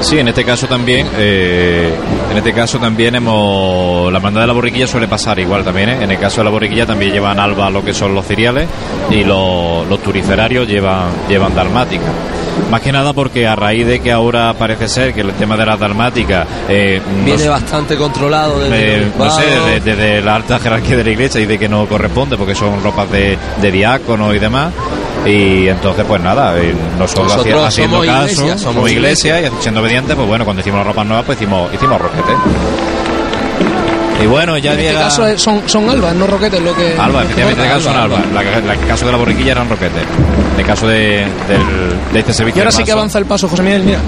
Sí, en este caso también, eh, en este caso también hemos, la hermandad de la borriquilla suele pasar igual también, ¿eh? en el caso de la borriquilla también llevan alba lo que son los ciriales y los, los turiferarios llevan, llevan dalmática. Más que nada porque a raíz de que ahora parece ser que el tema de las dalmáticas eh, Viene bastante controlado desde eh, no sé, desde la alta jerarquía de la iglesia y de que no corresponde porque son ropas de, de diácono y demás. Y entonces, pues nada, nosotros, Nosotros haci- haciendo somos caso, iglesia, somos, somos iglesia, y siendo obedientes, pues bueno, cuando hicimos las ropas nuevas, pues hicimos, hicimos roquete. Y bueno, ya En este llega. caso es- son, son albas, no roquetes, lo que... Alba, efectivamente, en portan. caso son alba. La, la- el caso de la borriquilla eran roquetes. En el caso de, del- de este Y servicio. ahora de sí que avanza el paso, José Miguel, mira.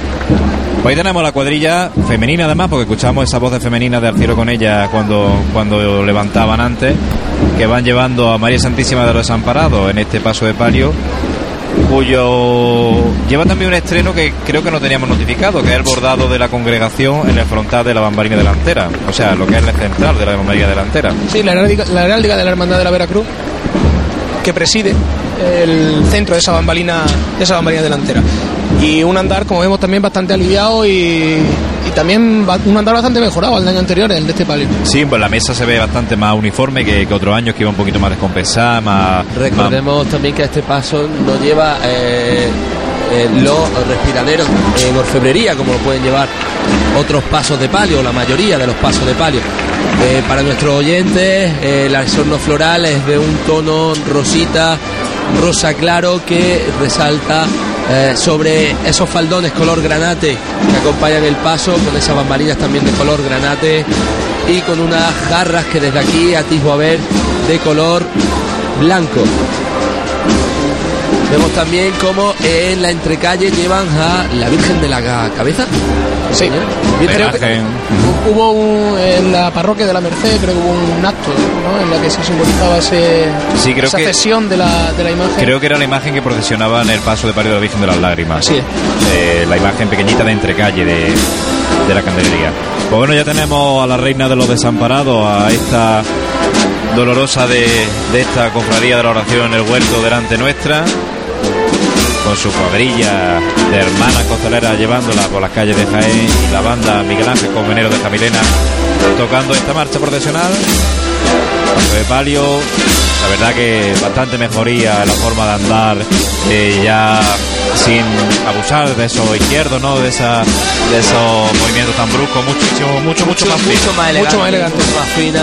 Hoy tenemos la cuadrilla femenina además, porque escuchamos esa voz de femenina de Arciero con ella cuando, cuando levantaban antes, que van llevando a María Santísima de los Desamparados en este paso de palio, cuyo lleva también un estreno que creo que no teníamos notificado, que es el bordado de la congregación en el frontal de la bambarina delantera, o sea, lo que es el central de la bambarina delantera. Sí, la heráldica, la heráldica de la Hermandad de la Veracruz, que preside el centro de esa bambalina, de esa bambalina delantera. Y un andar, como vemos, también bastante aliviado y, y también un andar bastante mejorado al año anterior, el de este palio. Sí, pues la mesa se ve bastante más uniforme que, que otros años, que iba un poquito más descompensada, más... más- Recordemos también que este paso no lleva eh, eh, los respiraderos en orfebrería, como lo pueden llevar otros pasos de palio, la mayoría de los pasos de palio. Eh, para nuestros oyentes, eh, el adorno floral es de un tono rosita, rosa claro, que resalta eh, sobre esos faldones color granate que acompañan el paso, con esas bambalinas también de color granate y con unas jarras que desde aquí atisbo a ver de color blanco. Vemos también cómo en la entrecalle llevan a la Virgen de la Ca- Cabeza. Sí, creo que hubo un- en la parroquia de la Merced, creo que hubo un acto ¿no? en la que se simbolizaba ese, Sí, creo esa que- cesión de la, de la imagen. Creo que era la imagen que procesionaba en el paso de palio de la Virgen de las Lágrimas. Sí. Eh, la imagen pequeñita de entrecalle de, de la candelería. Pues bueno, ya tenemos a la reina de los desamparados, a esta dolorosa de, de esta cofradía de la oración en el huerto delante nuestra, con su cuadrilla de hermanas costaleras llevándola por las calles de Jaén y la banda Miguel Ángel Convenero de Jamilena tocando esta marcha procesional. Paso de palio, la verdad que bastante mejoría en la forma de andar, eh, ya sin abusar de eso izquierdo, ¿no? De esa de esos movimientos tan bruscos, muchísimo, mucho, mucho, más fino. mucho más elegante, Mucho más elegante. mucho más fina.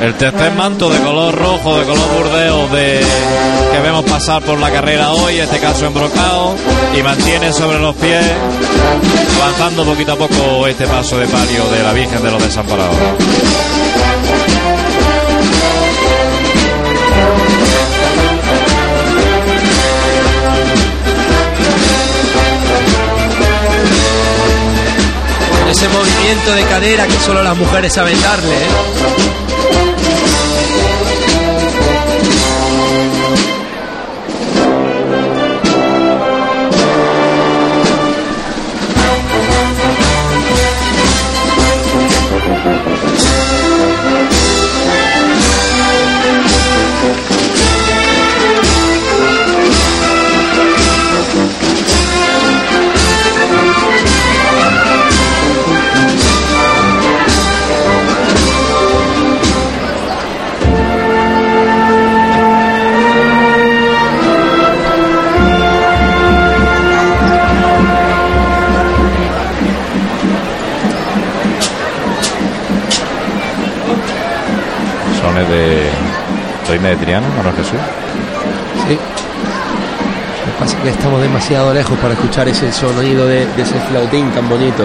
El tercer manto de color rojo, de color burdeo, de que vemos pasar por la carrera hoy, en este caso embrocado, y mantiene sobre los pies, avanzando poquito a poco este paso de palio de la Virgen de los Desamparados. Ese movimiento de cadera que solo las mujeres saben darle, ¿eh? De Triana, Manuel Jesús. Sí. Lo que pasa es que estamos demasiado lejos para escuchar ese sonido de, de ese flautín tan bonito.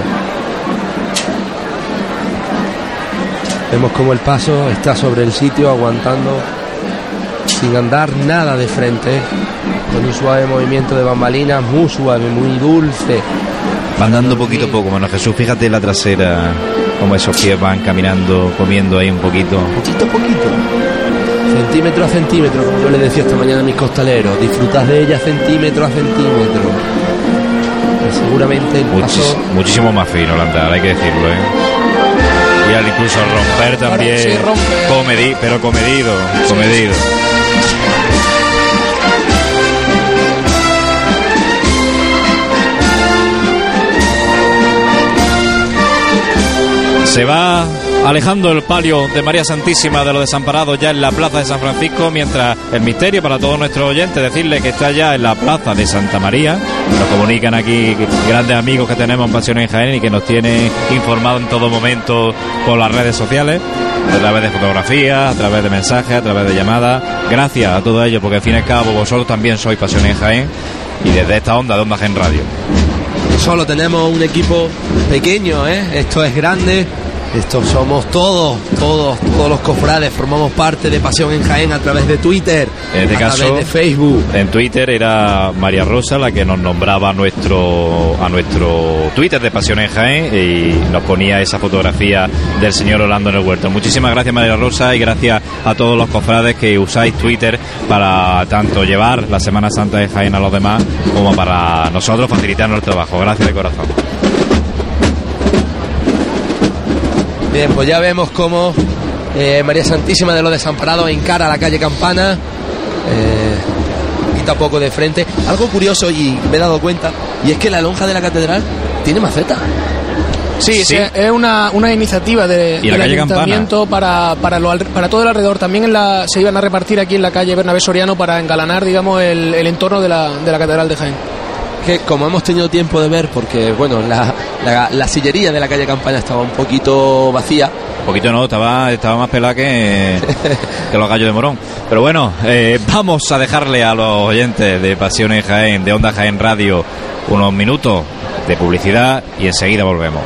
Vemos como el paso está sobre el sitio aguantando sin andar nada de frente, con un suave movimiento de bambalinas, muy suave, muy dulce. Van dando poquito a poco, Manuel Jesús. Fíjate la trasera, como esos pies van caminando, comiendo ahí un poquito. Poquito a poquito. Centímetro a centímetro, como yo les decía esta mañana a mis costaleros. Disfrutas de ella centímetro a centímetro. Y seguramente el paso muchísimo más fino el andar, hay que decirlo, ¿eh? Y al incluso romper también, sí, rompe. comedi- pero comedido, comedido. Se va alejando el palio de María Santísima de los Desamparados ya en la plaza de San Francisco, mientras el misterio para todos nuestros oyentes, decirle que está ya en la plaza de Santa María. Nos comunican aquí grandes amigos que tenemos en Pasión en Jaén y que nos tienen informado en todo momento por las redes sociales, a través de fotografías, a través de mensajes, a través de llamadas. Gracias a todo ello, porque al fin y al cabo vosotros también sois Pasión en Jaén y desde esta onda de Onda Jaén Radio. solo tenemos un equipo pequeño, ¿eh? Esto es grande. Estos somos todos, todos, todos los cofrades, formamos parte de Pasión en Jaén a través de Twitter, En este a caso, través de Facebook. En Twitter era María Rosa la que nos nombraba a nuestro, a nuestro Twitter de Pasión en Jaén y nos ponía esa fotografía del señor Orlando en el huerto. Muchísimas gracias María Rosa y gracias a todos los cofrades que usáis Twitter para tanto llevar la Semana Santa de Jaén a los demás como para nosotros facilitarnos el trabajo. Gracias de corazón. Bien, pues ya vemos cómo eh, María Santísima de los Desamparados encara la calle Campana, eh, quita poco de frente. Algo curioso y me he dado cuenta, y es que la lonja de la catedral tiene maceta. Sí, Sí. sí, es una, una iniciativa de, Y la del calle ayuntamiento para, para, lo para todo el alrededor. También en la, se iban a repartir aquí en la calle Bernabé Soriano para engalanar, digamos, el, el entorno de la, de la Catedral de Jaén. Que como hemos tenido tiempo de ver, porque bueno, la, la- la sillería de la calle Campana estaba un poquito vacía, Un poquito no, estaba, estaba más pelada que, que los gallos de Morón. Pero bueno, eh, vamos a dejarle a los oyentes de Pasión en Jaén, de Onda Jaén Radio, unos minutos de publicidad y enseguida volvemos.